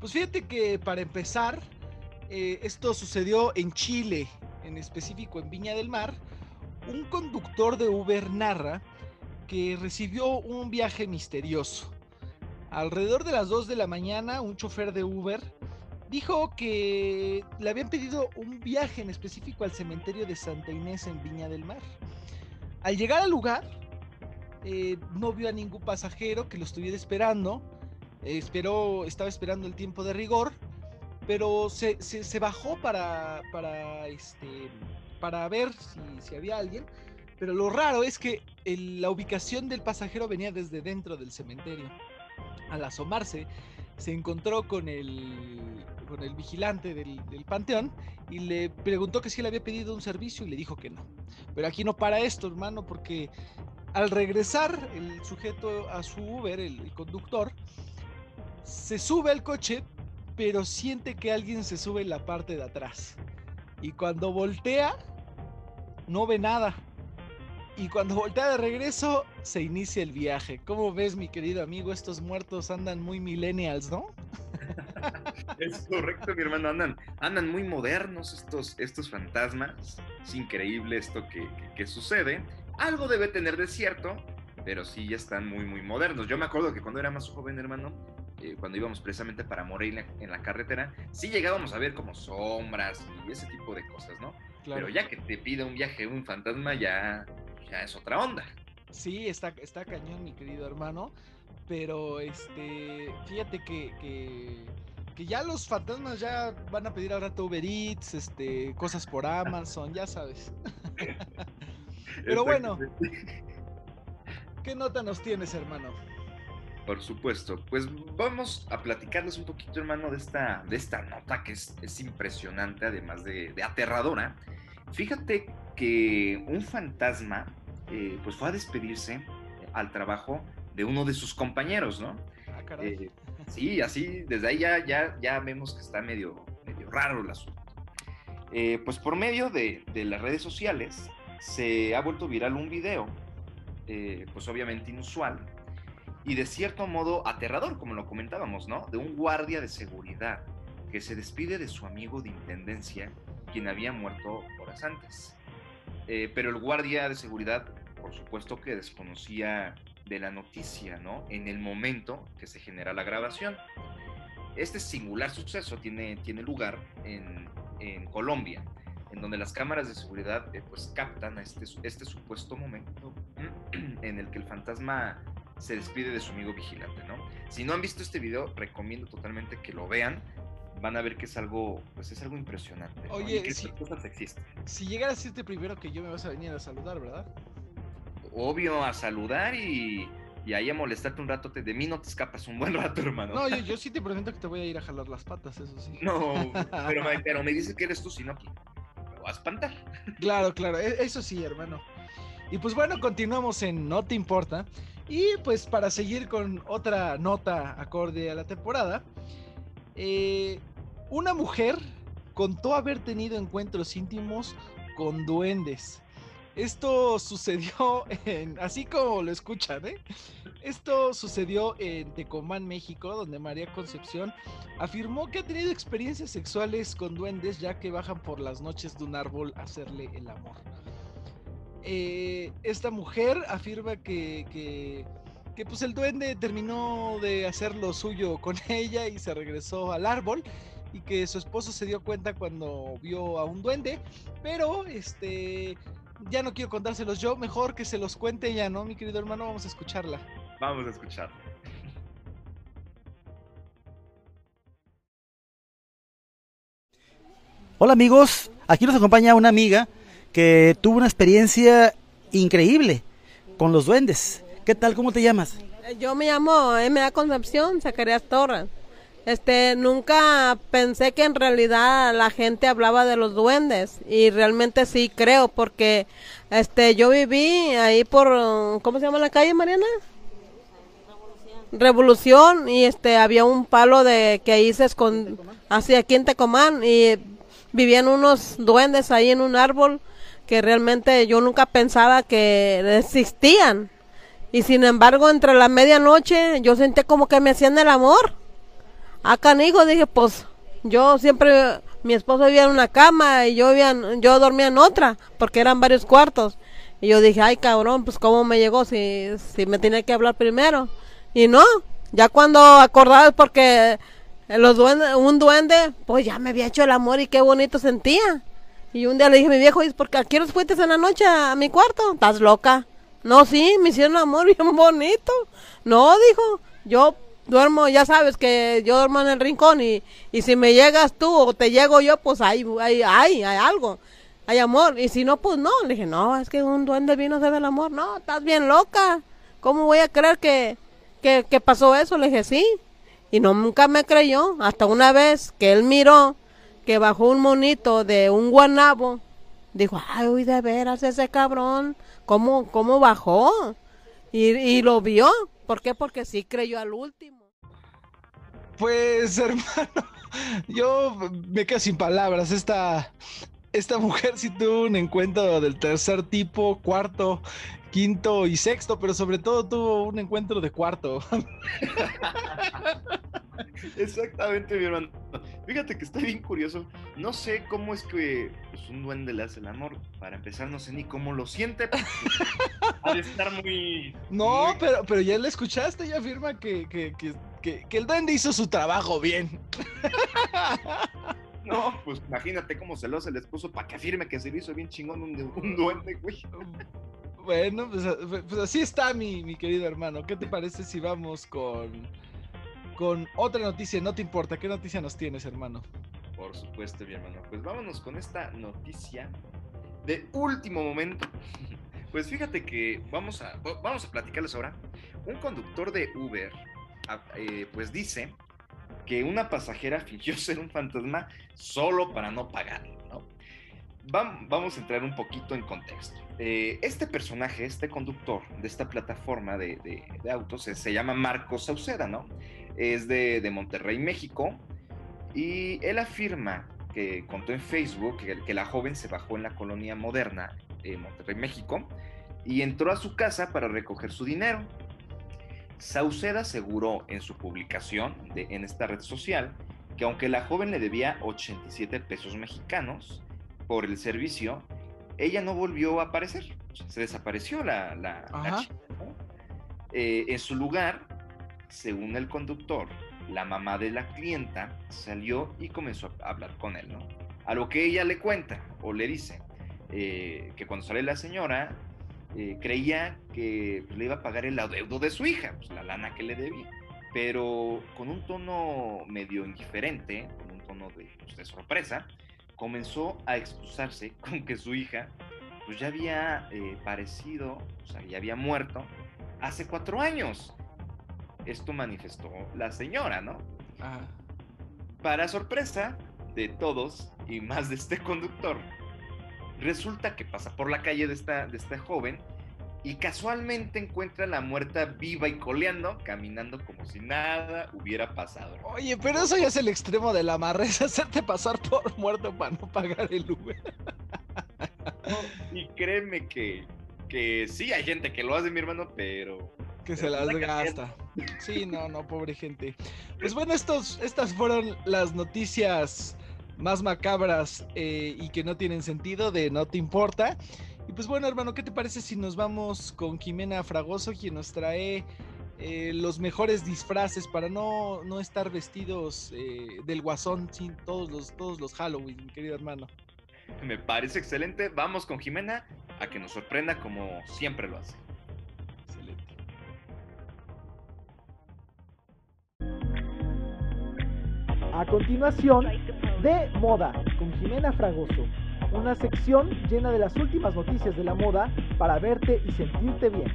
Pues fíjate que para empezar, eh, esto sucedió en Chile, en específico en Viña del Mar. Un conductor de Uber narra que recibió un viaje misterioso. Alrededor de las 2 de la mañana, un chofer de Uber dijo que le habían pedido un viaje en específico al cementerio de Santa Inés en Viña del Mar. Al llegar al lugar, eh, no vio a ningún pasajero que lo estuviera esperando. Esperó, estaba esperando el tiempo de rigor, pero se, se- bajó para, para, este, para ver si, si había alguien. Pero lo raro es que la ubicación del pasajero venía desde dentro del cementerio. Al asomarse, se encontró con el, con el vigilante del, panteón y le preguntó que si él había pedido un servicio y le dijo que no. Pero aquí no para esto, hermano, porque al regresar el sujeto a su Uber, el, el conductor, se sube al coche, pero siente que alguien se sube en la parte de atrás. Y cuando voltea, no ve nada. Y cuando voltea de regreso, se inicia el viaje. ¿Cómo ves, mi querido amigo? Estos muertos andan muy millennials, ¿no? Es correcto, mi hermano. Andan, andan muy modernos estos, estos fantasmas. Es increíble esto que, que- que sucede. Algo debe tener de cierto, pero sí ya están muy, muy modernos. Yo me acuerdo que cuando era más joven, hermano, eh, cuando íbamos precisamente para Morelia en la carretera, sí llegábamos a ver como sombras y ese tipo de cosas, ¿no? Claro. Pero ya que te pide un viaje un fantasma, ya, ya es otra onda. Sí, está, está cañón, mi querido hermano. Pero este, fíjate que, que, que ya los fantasmas ya van a pedir ahora Uber Eats, este, cosas por Amazon, ya sabes. <laughs> Pero bueno, ¿qué nota nos tienes, hermano? Por supuesto. Pues vamos a platicarles un poquito, hermano, de esta, de esta nota que es, es impresionante, además de, de aterradora. Fíjate que un fantasma eh, pues fue a despedirse al trabajo de uno de sus compañeros, ¿no? Ah, caray. Eh, sí, así, desde ahí ya, ya, ya vemos que está medio, medio raro el asunto. Eh, pues por medio de, de las redes sociales se ha vuelto viral un video, eh, pues obviamente inusual, y de cierto modo aterrador, como lo comentábamos, ¿no? De un guardia de seguridad que se despide de su amigo de intendencia, quien había muerto horas antes. Eh, pero el guardia de seguridad, por supuesto que desconocía de la noticia, ¿no? En el momento que se genera la grabación. Este singular suceso tiene, tiene lugar en, en Colombia, en donde las cámaras de seguridad eh, pues captan a este, este supuesto momento <clears throat> en el que el fantasma se despide de su amigo vigilante, ¿no? Si no han visto este video, recomiendo totalmente que lo vean. Van a ver que es algo, pues es algo impresionante. ¿no? Oye, y que sí. estas cosas existen. Si llegaras a decirte primero que yo me vas a venir a saludar, ¿verdad? Obvio, a saludar y, y ahí a molestarte un rato. Te, de mí no te escapas un <laughs> buen rato, hermano. No, yo, yo sí te prometo que te voy a ir a jalar las patas, eso sí. No, <laughs> pero me, pero me dice que eres tú, si no, pues, me voy a espantar. Claro, claro, e- eso sí, hermano. Y pues bueno, continuamos en No Te Importa. Y pues para seguir con otra nota acorde a la temporada, eh, una mujer contó haber tenido encuentros íntimos con duendes. Esto sucedió <laughs> en, así como lo escuchan, ¿eh? Esto sucedió en Tecomán, México, donde María Concepción afirmó que ha tenido experiencias sexuales con duendes ya que bajan por las noches de un árbol a hacerle el amor. Eh, esta mujer afirma que, que, que, pues el duende terminó de hacer lo suyo con <laughs> ella y se regresó al árbol y que su esposo se dio cuenta cuando vio a un duende, pero este ya no quiero contárselos yo, mejor que se los cuente ella, ¿no? Mi querido hermano, vamos a escucharla. Vamos a escucharlo. Hola amigos, aquí nos acompaña una amiga que tuvo una experiencia increíble con los duendes. ¿Qué tal? ¿Cómo te llamas? Yo me llamo M.A. Concepción Zacarías Torres. Este, nunca pensé que en realidad la gente hablaba de los duendes y realmente sí creo porque este yo viví ahí por ¿cómo se llama la calle, Mariana? Revolución y este había un palo de que ahí se escondía aquí en Tecomán y vivían unos duendes ahí en un árbol que realmente yo nunca pensaba que existían. Y sin embargo, entre la medianoche yo sentí como que me hacían el amor. Acá, canijo, dije, pues yo siempre, mi esposo vivía en una cama y yo, vivía, yo dormía en otra, porque eran varios cuartos. Y yo dije, ay cabrón, pues cómo me llegó si, si me tenía que hablar primero. Y no, ya cuando acordaba porque los duendes, un duende, pues ya me había hecho el amor y qué bonito sentía. Y un día le dije a mi viejo, ¿por qué quieres fuiste en la noche a mi cuarto? ¿Estás loca? No, sí, me hicieron amor <laughs> bien bonito. No, dijo, yo duermo, ya sabes que yo duermo en el rincón y, y si me llegas tú o te llego yo, pues hay, hay, hay, hay algo, hay amor. Y si no, pues no. Le dije, no, es que un duende vino se ve el amor. No, estás bien loca. ¿Cómo voy a creer que, que, que pasó eso? Le dije, sí. Y no, nunca me creyó. Hasta una vez que él miró que bajó un monito de un guanabo. Dijo, ay, uy, de veras ese cabrón. ¿Cómo, cómo bajó? Y, y lo vio. ¿Por qué? Porque sí creyó al último. Pues, <laughs> hermano, yo me quedo sin palabras. Esta, esta mujer sí tuvo un encuentro del tercer tipo, cuarto, quinto y sexto, pero sobre todo tuvo un encuentro de cuarto. <laughs> Exactamente, mi hermano. Fíjate que está bien curioso. No sé cómo es que pues, un duende le hace el amor. Para empezar, no sé ni cómo lo siente. Ha de estar muy. No, muy- pero, pero ya le escuchaste, ya afirma que, que, que, que- que el duende hizo su trabajo bien. <laughs> No, pues imagínate cómo se lo hace el esposo para que afirme que se le hizo bien chingón un, un duende, güey. <laughs> Bueno, pues, a- pues así está mi, mi querido hermano. ¿Qué te parece si vamos con, con otra noticia? No te importa, ¿qué noticia nos tienes, hermano? Por supuesto, mi hermano. Pues vámonos con esta noticia de último momento. <laughs> Pues fíjate que vamos a, vamos a platicarles ahora. Un conductor de Uber, a- eh, pues dice que una pasajera fingió <laughs> ser un fantasma solo para no pagar, ¿no? Vam- vamos a entrar un poquito en contexto. Eh, este personaje, este conductor de esta plataforma de, autos, se, llama Marco Sauceda, ¿no? Es de, Monterrey, México, y él afirma que contó en Facebook que, la joven se bajó en la colonia moderna en Monterrey, México, y entró a su casa para recoger su dinero. Sauceda aseguró en su publicación de, en esta red social que aunque la joven le debía 87 pesos mexicanos por el servicio, ella no volvió a aparecer. O sea, se desapareció la, la- chica. ¿no? Eh, en su lugar, según el conductor, la mamá de la clienta salió y comenzó a hablar con él, ¿no? A lo que ella le cuenta o le dice eh, que cuando sale la señora eh, creía que le iba a pagar el adeudo de su hija, pues, la lana que le debía, pero con un tono medio indiferente, con un tono de, pues, de sorpresa, comenzó a excusarse <laughs> con que su hija pues ya había eh, parecido, o sea, ya había muerto hace cuatro años. Esto manifestó la señora, ¿no? Para sorpresa de todos y más de este conductor, resulta que pasa por la calle de esta, de esta joven y casualmente encuentra a la muerta viva y coleando, caminando como si nada hubiera pasado. Oye, pero eso ya es el extremo de la amarre, es <laughs> hacerte pasar por muerto para no pagar el Uber. Y créeme que, que sí, hay gente que lo hace, mi hermano, pero... Que se las gasta. Sí, no, no, pobre gente. Pues bueno, estos, estas fueron las noticias más macabras eh, y que no tienen sentido de No Te Importa. Y pues bueno, hermano, ¿qué te parece si nos vamos con Jimena Fragoso, quien nos trae eh, los mejores disfraces para no, no estar vestidos eh, del guasón sin todos los, todos los Halloween, mi querido hermano? Me parece excelente. Vamos con Jimena a que nos sorprenda como siempre lo hace. A continuación, de moda con Jimena Fragoso, una sección llena de las últimas noticias de la moda para verte y sentirte bien.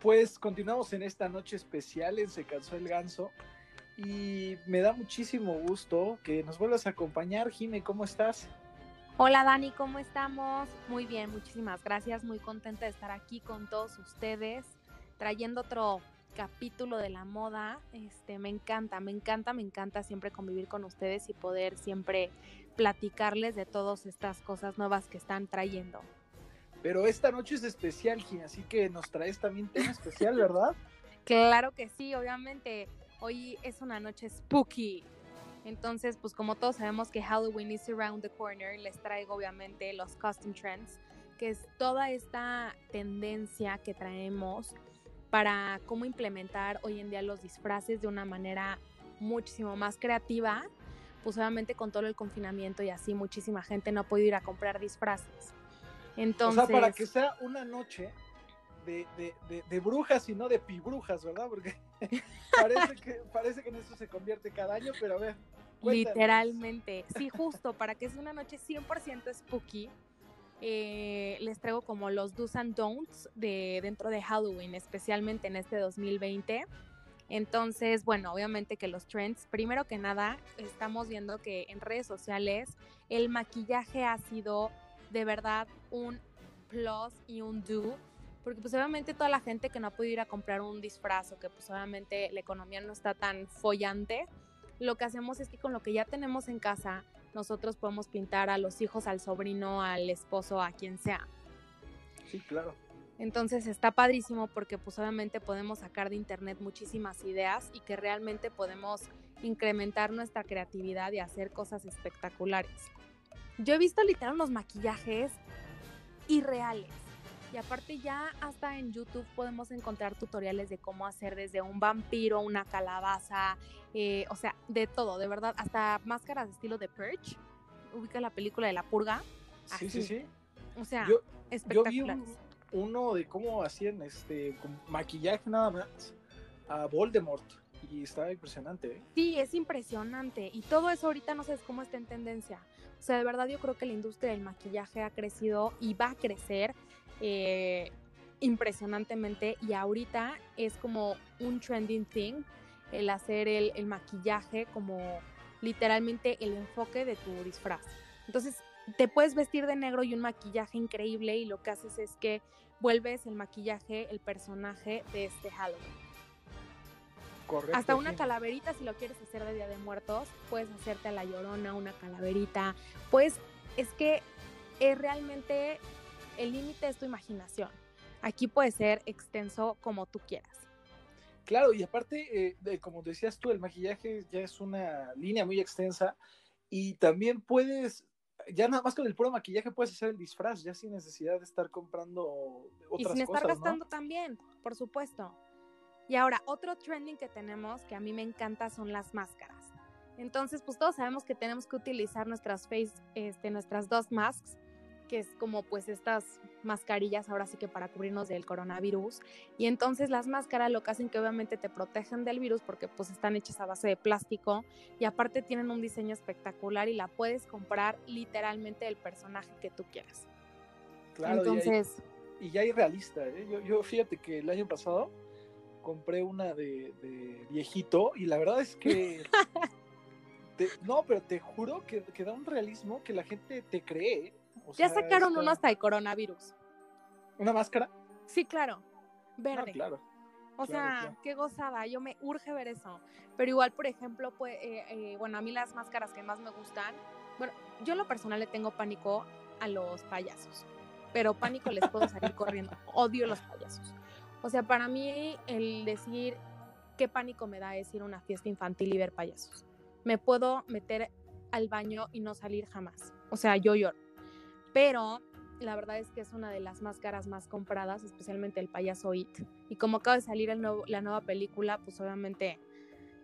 Pues continuamos en esta noche especial en Se Cansó el Ganso. Y me da muchísimo gusto que nos vuelvas a acompañar. Jime, ¿cómo estás? Hola Dani, ¿cómo estamos? Muy bien, muchísimas gracias. Muy contenta de estar aquí con todos ustedes, trayendo otro capítulo de la moda. Este, me encanta, me encanta, me encanta siempre convivir con ustedes y poder siempre platicarles de todas estas cosas nuevas que están trayendo. Pero esta noche es especial, Jime, así que nos traes también tema especial, <laughs> ¿verdad? Claro que sí, obviamente. Hoy es una noche spooky. Entonces, pues como todos sabemos que Halloween is around the corner, les traigo obviamente los costume trends, que es toda esta tendencia que traemos para cómo implementar hoy en día los disfraces de una manera muchísimo más creativa. Pues obviamente con todo el confinamiento y así muchísima gente no ha podido ir a comprar disfraces. Entonces, O sea, para que sea una noche de, de, de, de brujas y no de pibrujas, ¿verdad? Porque <laughs> parece, que, parece que en eso se convierte cada año, pero a ver. cuéntanos. Literalmente. Sí, justo, para que sea una noche 100% spooky, eh, les traigo como los do's and don'ts de dentro de Halloween, especialmente en este 2020. Entonces, bueno, obviamente que los trends, primero que nada, estamos viendo que en redes sociales el maquillaje ha sido de verdad un plus y un do, porque pues obviamente toda la gente que no ha podido ir a comprar un disfraz o que pues obviamente la economía no está tan follante, lo que hacemos es que con lo que ya tenemos en casa, nosotros podemos pintar a los hijos, al sobrino, al esposo, a quien sea. Sí, claro. Entonces está padrísimo porque pues obviamente podemos sacar de internet muchísimas ideas y que realmente podemos incrementar nuestra creatividad y hacer cosas espectaculares. Yo he visto literal unos maquillajes irreales. Y aparte ya hasta en YouTube podemos encontrar tutoriales de cómo hacer desde un vampiro, una calabaza, eh, o sea, de todo, de verdad, hasta máscaras de estilo de Purge. Ubica la película de la purga. Sí, sí, sí. O sea, Yo, yo vi un- uno de cómo hacían este con maquillaje nada más a Voldemort y estaba impresionante. ¿eh? Sí, es impresionante. Y todo eso ahorita no sabes cómo está en tendencia. O sea, de verdad yo creo que la industria del maquillaje ha crecido y va a crecer eh, impresionantemente. Y ahorita es como un trending thing el hacer el, el maquillaje como literalmente el enfoque de tu disfraz. Entonces, te puedes vestir de negro y un maquillaje increíble y lo que haces es que vuelves el maquillaje, el personaje de este Halloween. Correcto. Hasta una sí. calaverita, si lo quieres hacer de Día de Muertos, puedes hacerte a la llorona, una calaverita. Pues es que es realmente el límite es tu imaginación. Aquí puede ser extenso como tú quieras. Claro, y aparte, eh, de, como decías tú, el maquillaje ya es una línea muy extensa y también puedes, ya nada más con el puro maquillaje puedes hacer el disfraz, ya sin necesidad de estar comprando y otras sin cosas, estar gastando ¿no? también, por supuesto. Y ahora, otro trending que tenemos que a mí me encanta son las máscaras. Entonces, pues todos sabemos que tenemos que utilizar nuestras face, este, nuestras dos masks, que es como pues estas mascarillas ahora sí que para cubrirnos del coronavirus. Y entonces las máscaras lo que hacen que obviamente te protegen del virus porque pues están hechas a base de plástico y aparte tienen un diseño espectacular y la puedes comprar literalmente del personaje que tú quieras. Claro, entonces, y ya hay realista, ¿eh? Yo, yo fíjate que el año pasado compré una de, de viejito y la verdad es que... <laughs> te- no, pero te juro que, que da un realismo que la gente te cree. O ya sea, sacaron uno hasta el coronavirus. ¿Una máscara? Sí, claro. No, Verde. claro. O claro, sea, claro. qué gozada, yo me urge ver eso. Pero igual, por ejemplo, pues, eh, eh, bueno, a mí las máscaras que más me gustan, bueno, yo en lo personal le tengo pánico a los payasos, pero pánico les puedo salir <laughs> corriendo. Odio los payasos. O sea, para mí el decir qué pánico me da es ir a una fiesta infantil y ver payasos. Me puedo meter al baño y no salir jamás. O sea, yo lloro. Pero la verdad es que es una de las máscaras más compradas, especialmente el payaso It. Y como acaba de salir el nuevo- la nueva película, pues obviamente,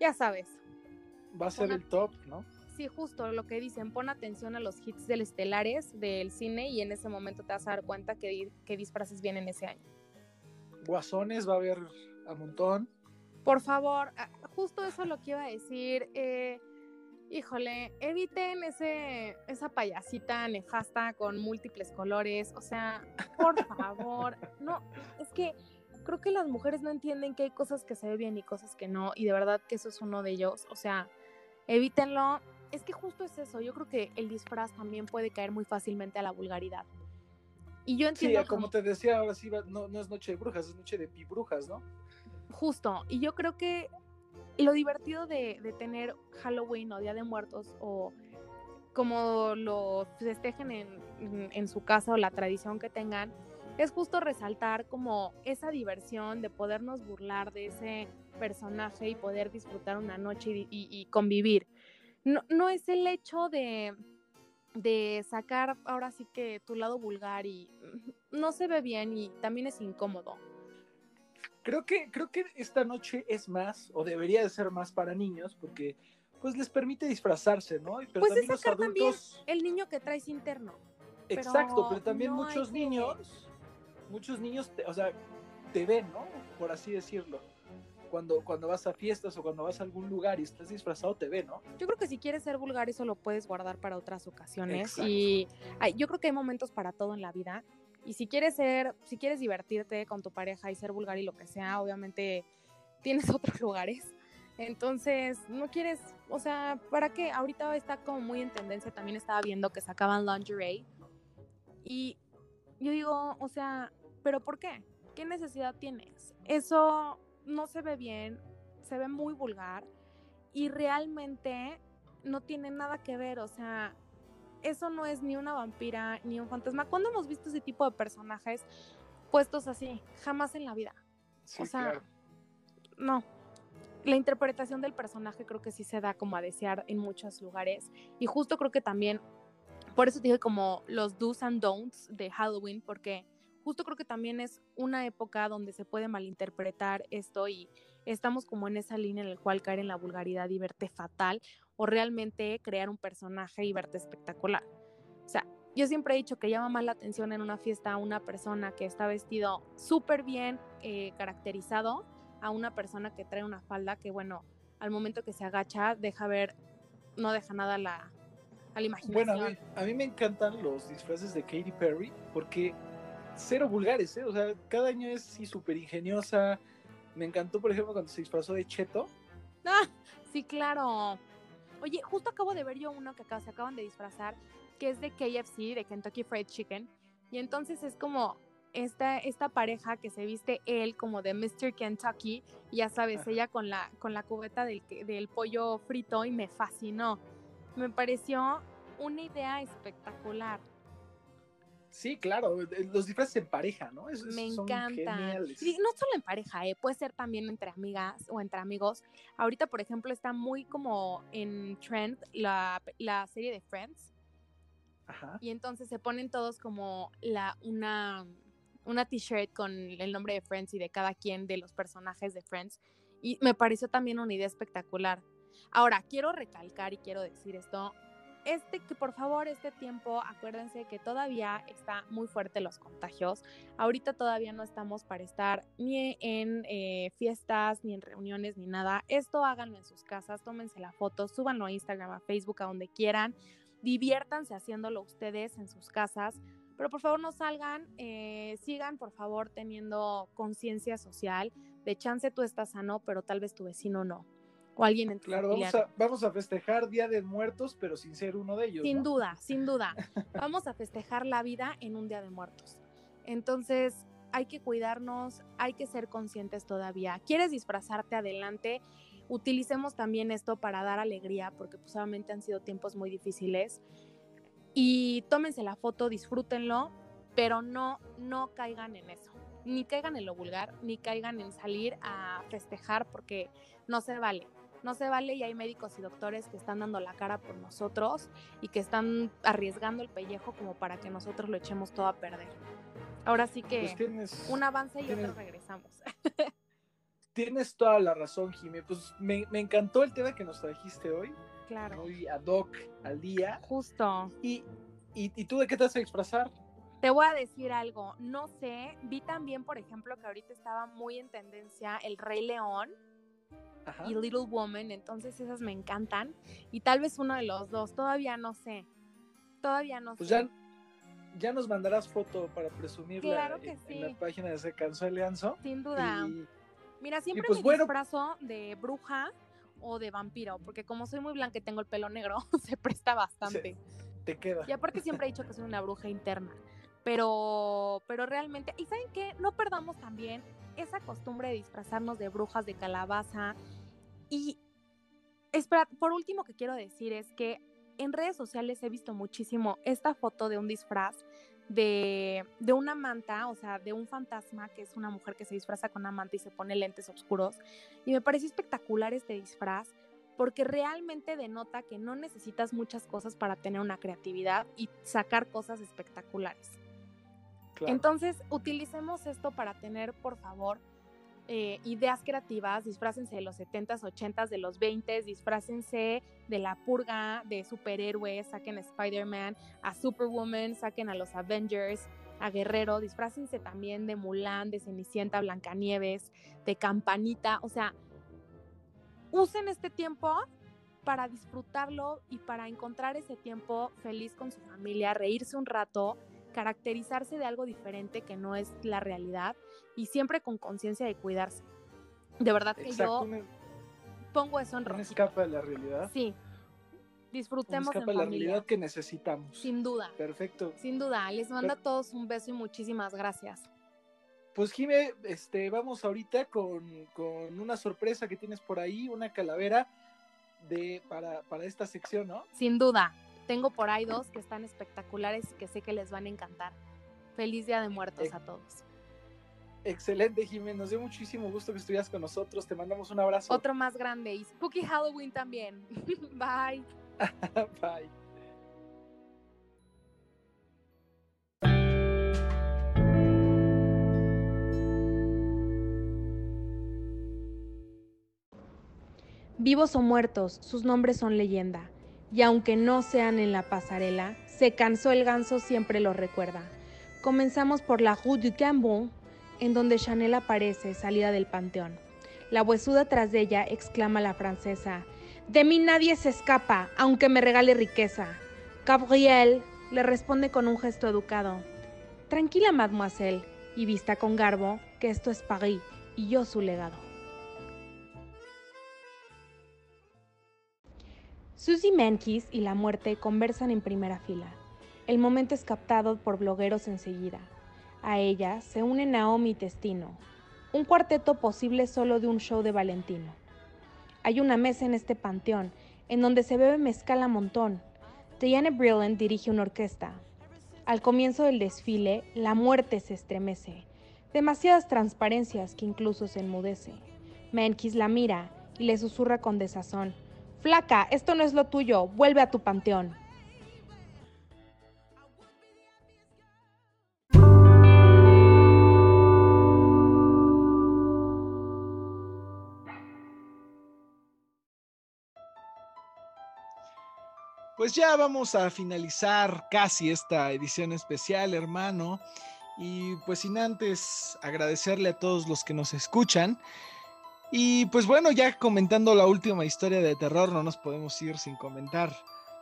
ya sabes. Va a ser el top, ¿no? Sí, justo lo que dicen, pon atención a los hits del estelares del cine y en ese momento te vas a dar cuenta que, que disfraces vienen ese año. Guasones va a haber a montón. Por favor, ah, justo eso lo que iba a decir. eh, híjole, eviten ese, esa payasita nefasta con múltiples colores. O sea, por favor, <laughs> no, es que creo que las mujeres no entienden que hay cosas que se ven bien y cosas que no, y de verdad que eso es uno de ellos. O sea, evítenlo. Es que justo es eso. Yo creo que el disfraz también puede caer muy fácilmente a la vulgaridad. Y yo Sí, entiendo como te decía, ahora sí, no, no es noche de brujas, es noche de pibrujas, ¿no? Justo, y yo creo que lo divertido de, tener Halloween o Día de Muertos o como lo festejen en, su casa o la tradición que tengan, es justo resaltar como esa diversión de podernos burlar de ese personaje y poder disfrutar una noche y, convivir. No, es el hecho de, de sacar ahora sí que tu lado vulgar y no se ve bien y también es incómodo. Creo que, creo que esta noche es más, o debería de ser más para niños, porque pues les permite disfrazarse, ¿no? Pero pues también es los sacar también adultos. el niño que traes interno. Exacto, pero también no muchos que- niños, muchos niños, te- o sea, te ven, ¿no? Por así decirlo. Cuando, cuando vas a fiestas o cuando vas a algún lugar y estás disfrazado, te ven, ¿no? Yo creo que si quieres ser vulgar, eso lo puedes guardar para otras ocasiones. Exacto. Y hay- yo creo que hay momentos para todo en la vida. Y si quieres ser, si quieres divertirte con tu pareja y ser vulgar y lo que sea, obviamente tienes <laughs> otros lugares. Entonces, no quieres, o sea, ¿para qué? Ahorita está como muy en tendencia, también estaba viendo que sacaban lingerie. Y yo digo, o sea, ¿pero por qué? ¿Qué necesidad tienes? Eso no se ve bien, se ve muy vulgar y realmente no tiene nada que ver, o sea, eso no es ni una vampira ni un fantasma. ¿Cuándo hemos visto ese tipo de personajes puestos así? Jamás en la vida. o sea, no. La interpretación del personaje creo que sí se da como a desear en muchos lugares. Y justo creo que también, por eso dije como los do's and don'ts de Halloween, porque justo creo que también es una época donde se puede malinterpretar esto y estamos como en esa línea en la cual caer en la vulgaridad y verte fatal o realmente crear un personaje y verte espectacular. O sea, yo siempre he dicho que llama más la atención en una fiesta a una persona que está vestido súper bien eh, caracterizado a una persona que trae una falda que, bueno, al momento que se agacha, deja ver, no deja nada a la, a la imaginación. Bueno, a mí, a mí me encantan los disfraces de Katy Perry porque cero vulgares, ¿eh? O sea, cada año es sí súper ingeniosa. Me encantó, por ejemplo, cuando se disfrazó de Cheto. <laughs> Ah, sí, claro. Oye, justo acabo de ver yo uno que acá se acaban de disfrazar, que es de KFC, de Kentucky Fried Chicken. Y entonces es como esta, esta pareja que se viste él como de Mr. Kentucky, y ya sabes, ella con la, con la cubeta del, del pollo frito y me fascinó. Me pareció una idea espectacular. Sí, claro, eh, los disfraces en pareja, ¿no? Es- Me encanta. Y no solo en pareja, ¿eh? puede ser también entre amigas o entre amigos. Ahorita, por ejemplo, está muy como en trend la, la serie de Friends. Ajá. Y entonces se ponen todos como la, una, una t-shirt con el nombre de Friends y de cada quien de los personajes de Friends. Y me pareció también una idea espectacular. Ahora, quiero recalcar y quiero decir esto. Este, que por favor, este tiempo, acuérdense que todavía está muy fuerte los contagios. Ahorita todavía no estamos para estar ni en eh, fiestas, ni en reuniones, ni nada. Esto háganlo en sus casas, tómense la foto, súbanlo a Instagram, a Facebook, a donde quieran. Diviértanse haciéndolo ustedes en sus casas. Pero por favor no salgan, eh, sigan por favor teniendo conciencia social. De chance tú estás sano, pero tal vez tu vecino no. O alguien en tu Claro, vamos a, vamos a festejar Día de Muertos, pero sin ser uno de ellos. sin ¿no? duda, sin duda. <laughs> Vamos a festejar la vida en un día de muertos. Entonces, hay que cuidarnos, hay que ser conscientes todavía. ¿Quieres disfrazarte adelante? Utilicemos también esto para dar alegría, porque pues obviamente han sido tiempos muy difíciles. Y tómense la foto, disfrútenlo, pero no, no caigan en eso. Ni caigan en lo vulgar, ni caigan en salir a festejar, porque no se vale no se vale y hay médicos y doctores que están dando la cara por nosotros y que están arriesgando el pellejo como para que nosotros lo echemos todo a perder. Ahora sí que Pues tienes- un avance y tienes- otro regresamos. Tienes toda la razón, Jimé. Pues me, me encantó el tema que nos trajiste hoy. Claro. Muy ad hoc al día. Justo. Y, y, ¿y tú de qué te vas a disfrazar? Te voy a decir algo, no sé, vi también, por ejemplo, que ahorita estaba muy en tendencia El Rey León Ajá. y Little Woman, entonces esas me encantan. Y tal vez uno de los dos, todavía no sé. Todavía no Pues sé. ya, ya nos mandarás foto para presumirla Claro que en, sí. en la página de Se Cansó el. Sin duda. Y- Mira, siempre pues me bueno. disfrazo de bruja o de vampiro, porque como soy muy blanca y tengo el pelo negro, <laughs> se presta bastante. te queda. Y aparte siempre he dicho que soy una bruja interna. Pero, pero realmente, ¿y saben qué? No perdamos también esa costumbre de disfrazarnos de brujas de calabaza. Y espera, por último que quiero decir es que en redes sociales he visto muchísimo esta foto de un disfraz de, de una manta, o sea, de un fantasma, que es una mujer que se disfraza con una manta y se pone lentes oscuros. Y me pareció espectacular este disfraz porque realmente denota que no necesitas muchas cosas para tener una creatividad y sacar cosas espectaculares. Entonces, utilicemos esto para tener, por favor, eh, ideas creativas, disfrácense de los 70s, 80s, de los 20s, disfrácense de la purga, de superhéroes, saquen a Spider-Man, a Superwoman, saquen a los Avengers, a Guerrero, disfrácense también de Mulan, de Cenicienta, Blancanieves, de Campanita, o sea, usen este tiempo para disfrutarlo y para encontrar ese tiempo feliz con su familia, reírse un rato, caracterizarse de algo diferente que no es la realidad y siempre con conciencia de cuidarse. De verdad que Exacto, yo pongo eso en rojo. escape de la realidad. Sí. Disfrutemos escape en de la familia. realidad que necesitamos. Sin duda. Perfecto. Sin duda. Les mando a todos un beso y muchísimas gracias. Pues Jime, este, vamos ahorita con, con una sorpresa que tienes por ahí, una calavera de para, para esta sección, ¿no? Sin duda. Tengo por ahí dos que están espectaculares y que sé que les van a encantar. Feliz Día de Muertos a todos. Excelente, Jime, nos dio muchísimo gusto que estuvieras con nosotros, te mandamos un abrazo. Otro más grande y Spooky Halloween también. <laughs> Bye. <laughs> Bye. Vivos o muertos, sus nombres son leyenda. Y aunque no sean en la pasarela, se cansó el ganso siempre lo recuerda. Comenzamos por la Rue du Cambon, en donde Chanel aparece salida del panteón. La huesuda tras de ella exclama la francesa: De mí nadie se escapa, aunque me regale riqueza. Gabriel le responde con un gesto educado: Tranquila, mademoiselle, y vista con garbo, que esto es París y yo su legado. Susie Menkis y la muerte conversan en primera fila. El momento es captado por blogueros enseguida. A ella se une Naomi y Testino, un cuarteto posible solo de un show de Valentino. Hay una mesa en este panteón en donde se bebe mezcal a montón. Diana Brillant dirige una orquesta. Al comienzo del desfile, la muerte se estremece. Demasiadas transparencias que incluso se enmudece. Menkis la mira y le susurra con desazón. Flaca, esto no es lo tuyo, vuelve a tu panteón. Pues ya vamos a finalizar casi esta edición especial, hermano. Y pues sin antes agradecerle a todos los que nos escuchan. Y pues bueno, ya comentando la última historia de terror, no nos podemos ir sin comentar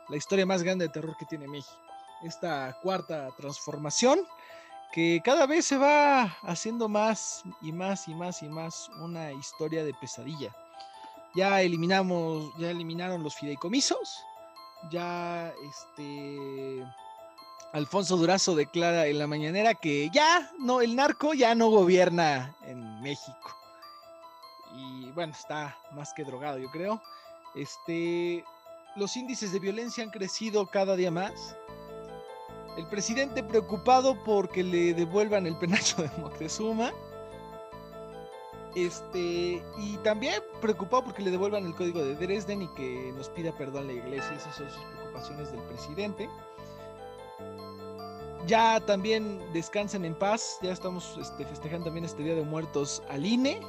la historia más grande de terror que tiene México. Esta cuarta transformación que cada vez se va haciendo más y más y más y más una historia de pesadilla. Ya eliminamos, ya eliminaron los fideicomisos, ya este Alfonso Durazo declara en la mañanera que ya no, el narco ya no gobierna en México. Y bueno, está más que drogado, yo creo. Este, los índices de violencia han crecido cada día más. El presidente preocupado porque le devuelvan el penacho de Moctezuma. Este, y también preocupado porque le devuelvan el código de Dresden y que nos pida perdón la iglesia. Esas son sus preocupaciones del presidente. Ya también descansen en paz. Ya estamos este, festejando también este Día de Muertos al INE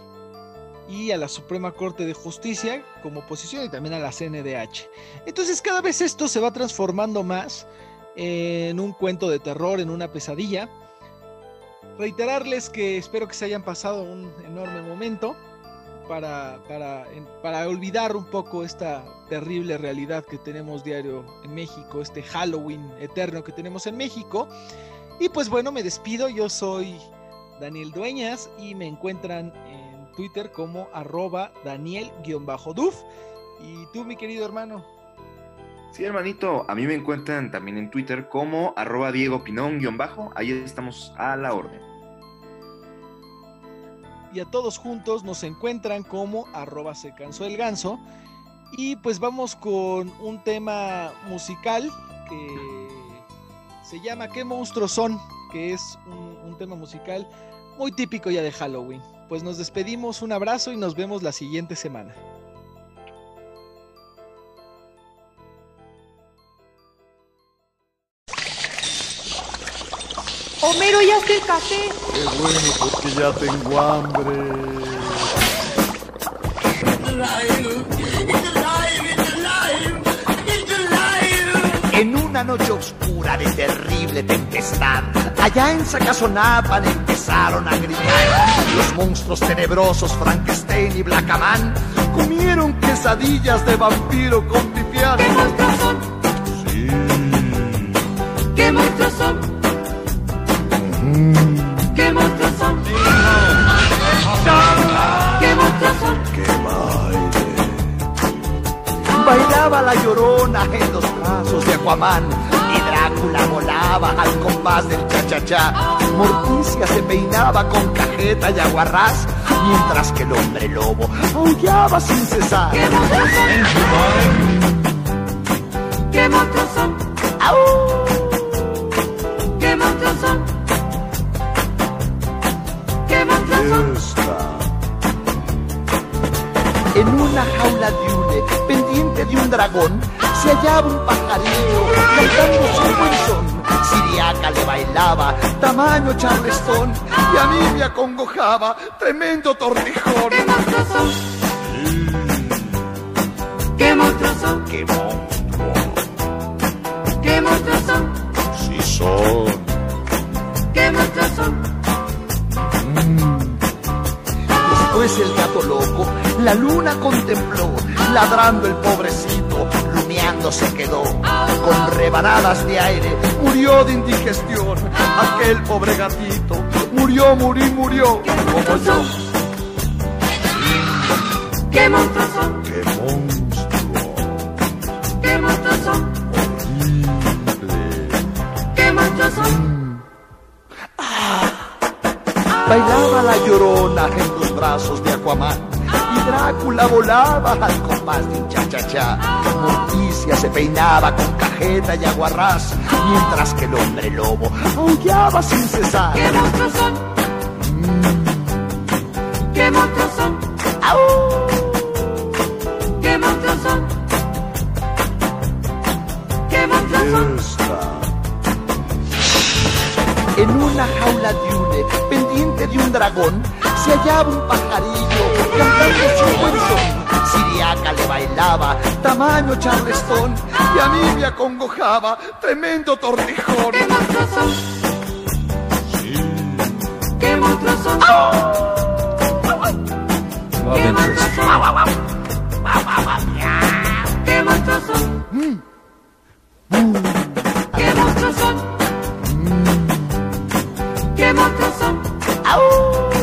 y a la Suprema Corte de Justicia como oposición y también a la CNDH. Entonces cada vez esto se va transformando más en un cuento de terror, en una pesadilla. Reiterarles que espero que se hayan pasado un enorme momento para, para, para olvidar un poco esta terrible realidad que tenemos diario en México, este Halloween eterno que tenemos en México. Y pues bueno, me despido, yo soy Daniel Dueñas y me encuentran en Twitter como arroba Daniel-Duf. Y tú, mi querido hermano. Sí, hermanito, a mí me encuentran también en Twitter como arroba Diego Pinón guion bajo, ahí estamos a la orden. y a todos juntos nos encuentran como arroba se cansó el ganso. Y pues vamos con un tema musical que se llama ¿Qué monstruos son? Que es un, un tema musical muy típico ya de Halloween. Pues nos despedimos, un abrazo y nos vemos la siguiente semana. Homero, ya está el café. Qué bueno, porque ya tengo hambre. Una noche oscura de terrible tempestad, allá en Sacazonapan empezaron a gritar. Los monstruos tenebrosos Frankenstein y Blackaman comieron quesadillas de vampiro con pipián. ¿Qué monstruos son? ¿Qué monstruos son? ¿Qué monstruos son? Bailaba la llorona en los brazos de Aquaman y Drácula volaba al compás del cha-cha-cha. Morticia se peinaba con cajeta y aguarrás, mientras que el hombre lobo aullaba sin cesar. ¿Qué monstruos son? ¿Qué monstruos son? ¿Qué monstruos son? ¿Qué monstruos son? En una jaula de hule, pendiente de un dragón, se hallaba un pajarillo cantando su buen son. Siriaca le bailaba, tamaño charlestón, y a mí me acongojaba, tremendo tortijón. ¿Qué monstruos son? ¿Qué monstruos son? ¡Qué monstruo! ¿Qué monstruos son? Sí son. ¿Qué monstruos Después el gato loco la luna contempló, ladrando el pobrecito, rumiando se quedó. Con rebanadas de aire murió de indigestión. Aquel pobre gatito murió, murió, murió. Como yo. ¿Qué monstruos son? ¡Qué monstruo! ¿Qué monstruos son? ¿Qué monstruos son? Bailaba la llorona los brazos de Aquaman. Y Drácula volaba al compás de un cha-cha-cha. Morticia se peinaba con cajeta y aguarrás. Mientras que el hombre lobo aullaba sin cesar. ¿Qué monstruos son? ¿Qué monstruos son? ¿Qué monstruos son? ¿Qué monstruos son? En una jaula de hule, pendiente de un dragón, se hallaba un pajarillo cantando su buen son. Siriaca le bailaba, tamaño charlestón, y a mí me acongojaba, tremendo tortijón. ¡Qué monstruoso! Sí. ¡Qué monstruoso! ¡Oh! ¡Qué monstruoso! ¡Qué monstruoso! Mm. Mm. ¡Qué monstruoso! Mm. ¡Qué monstruoso! ¡Au!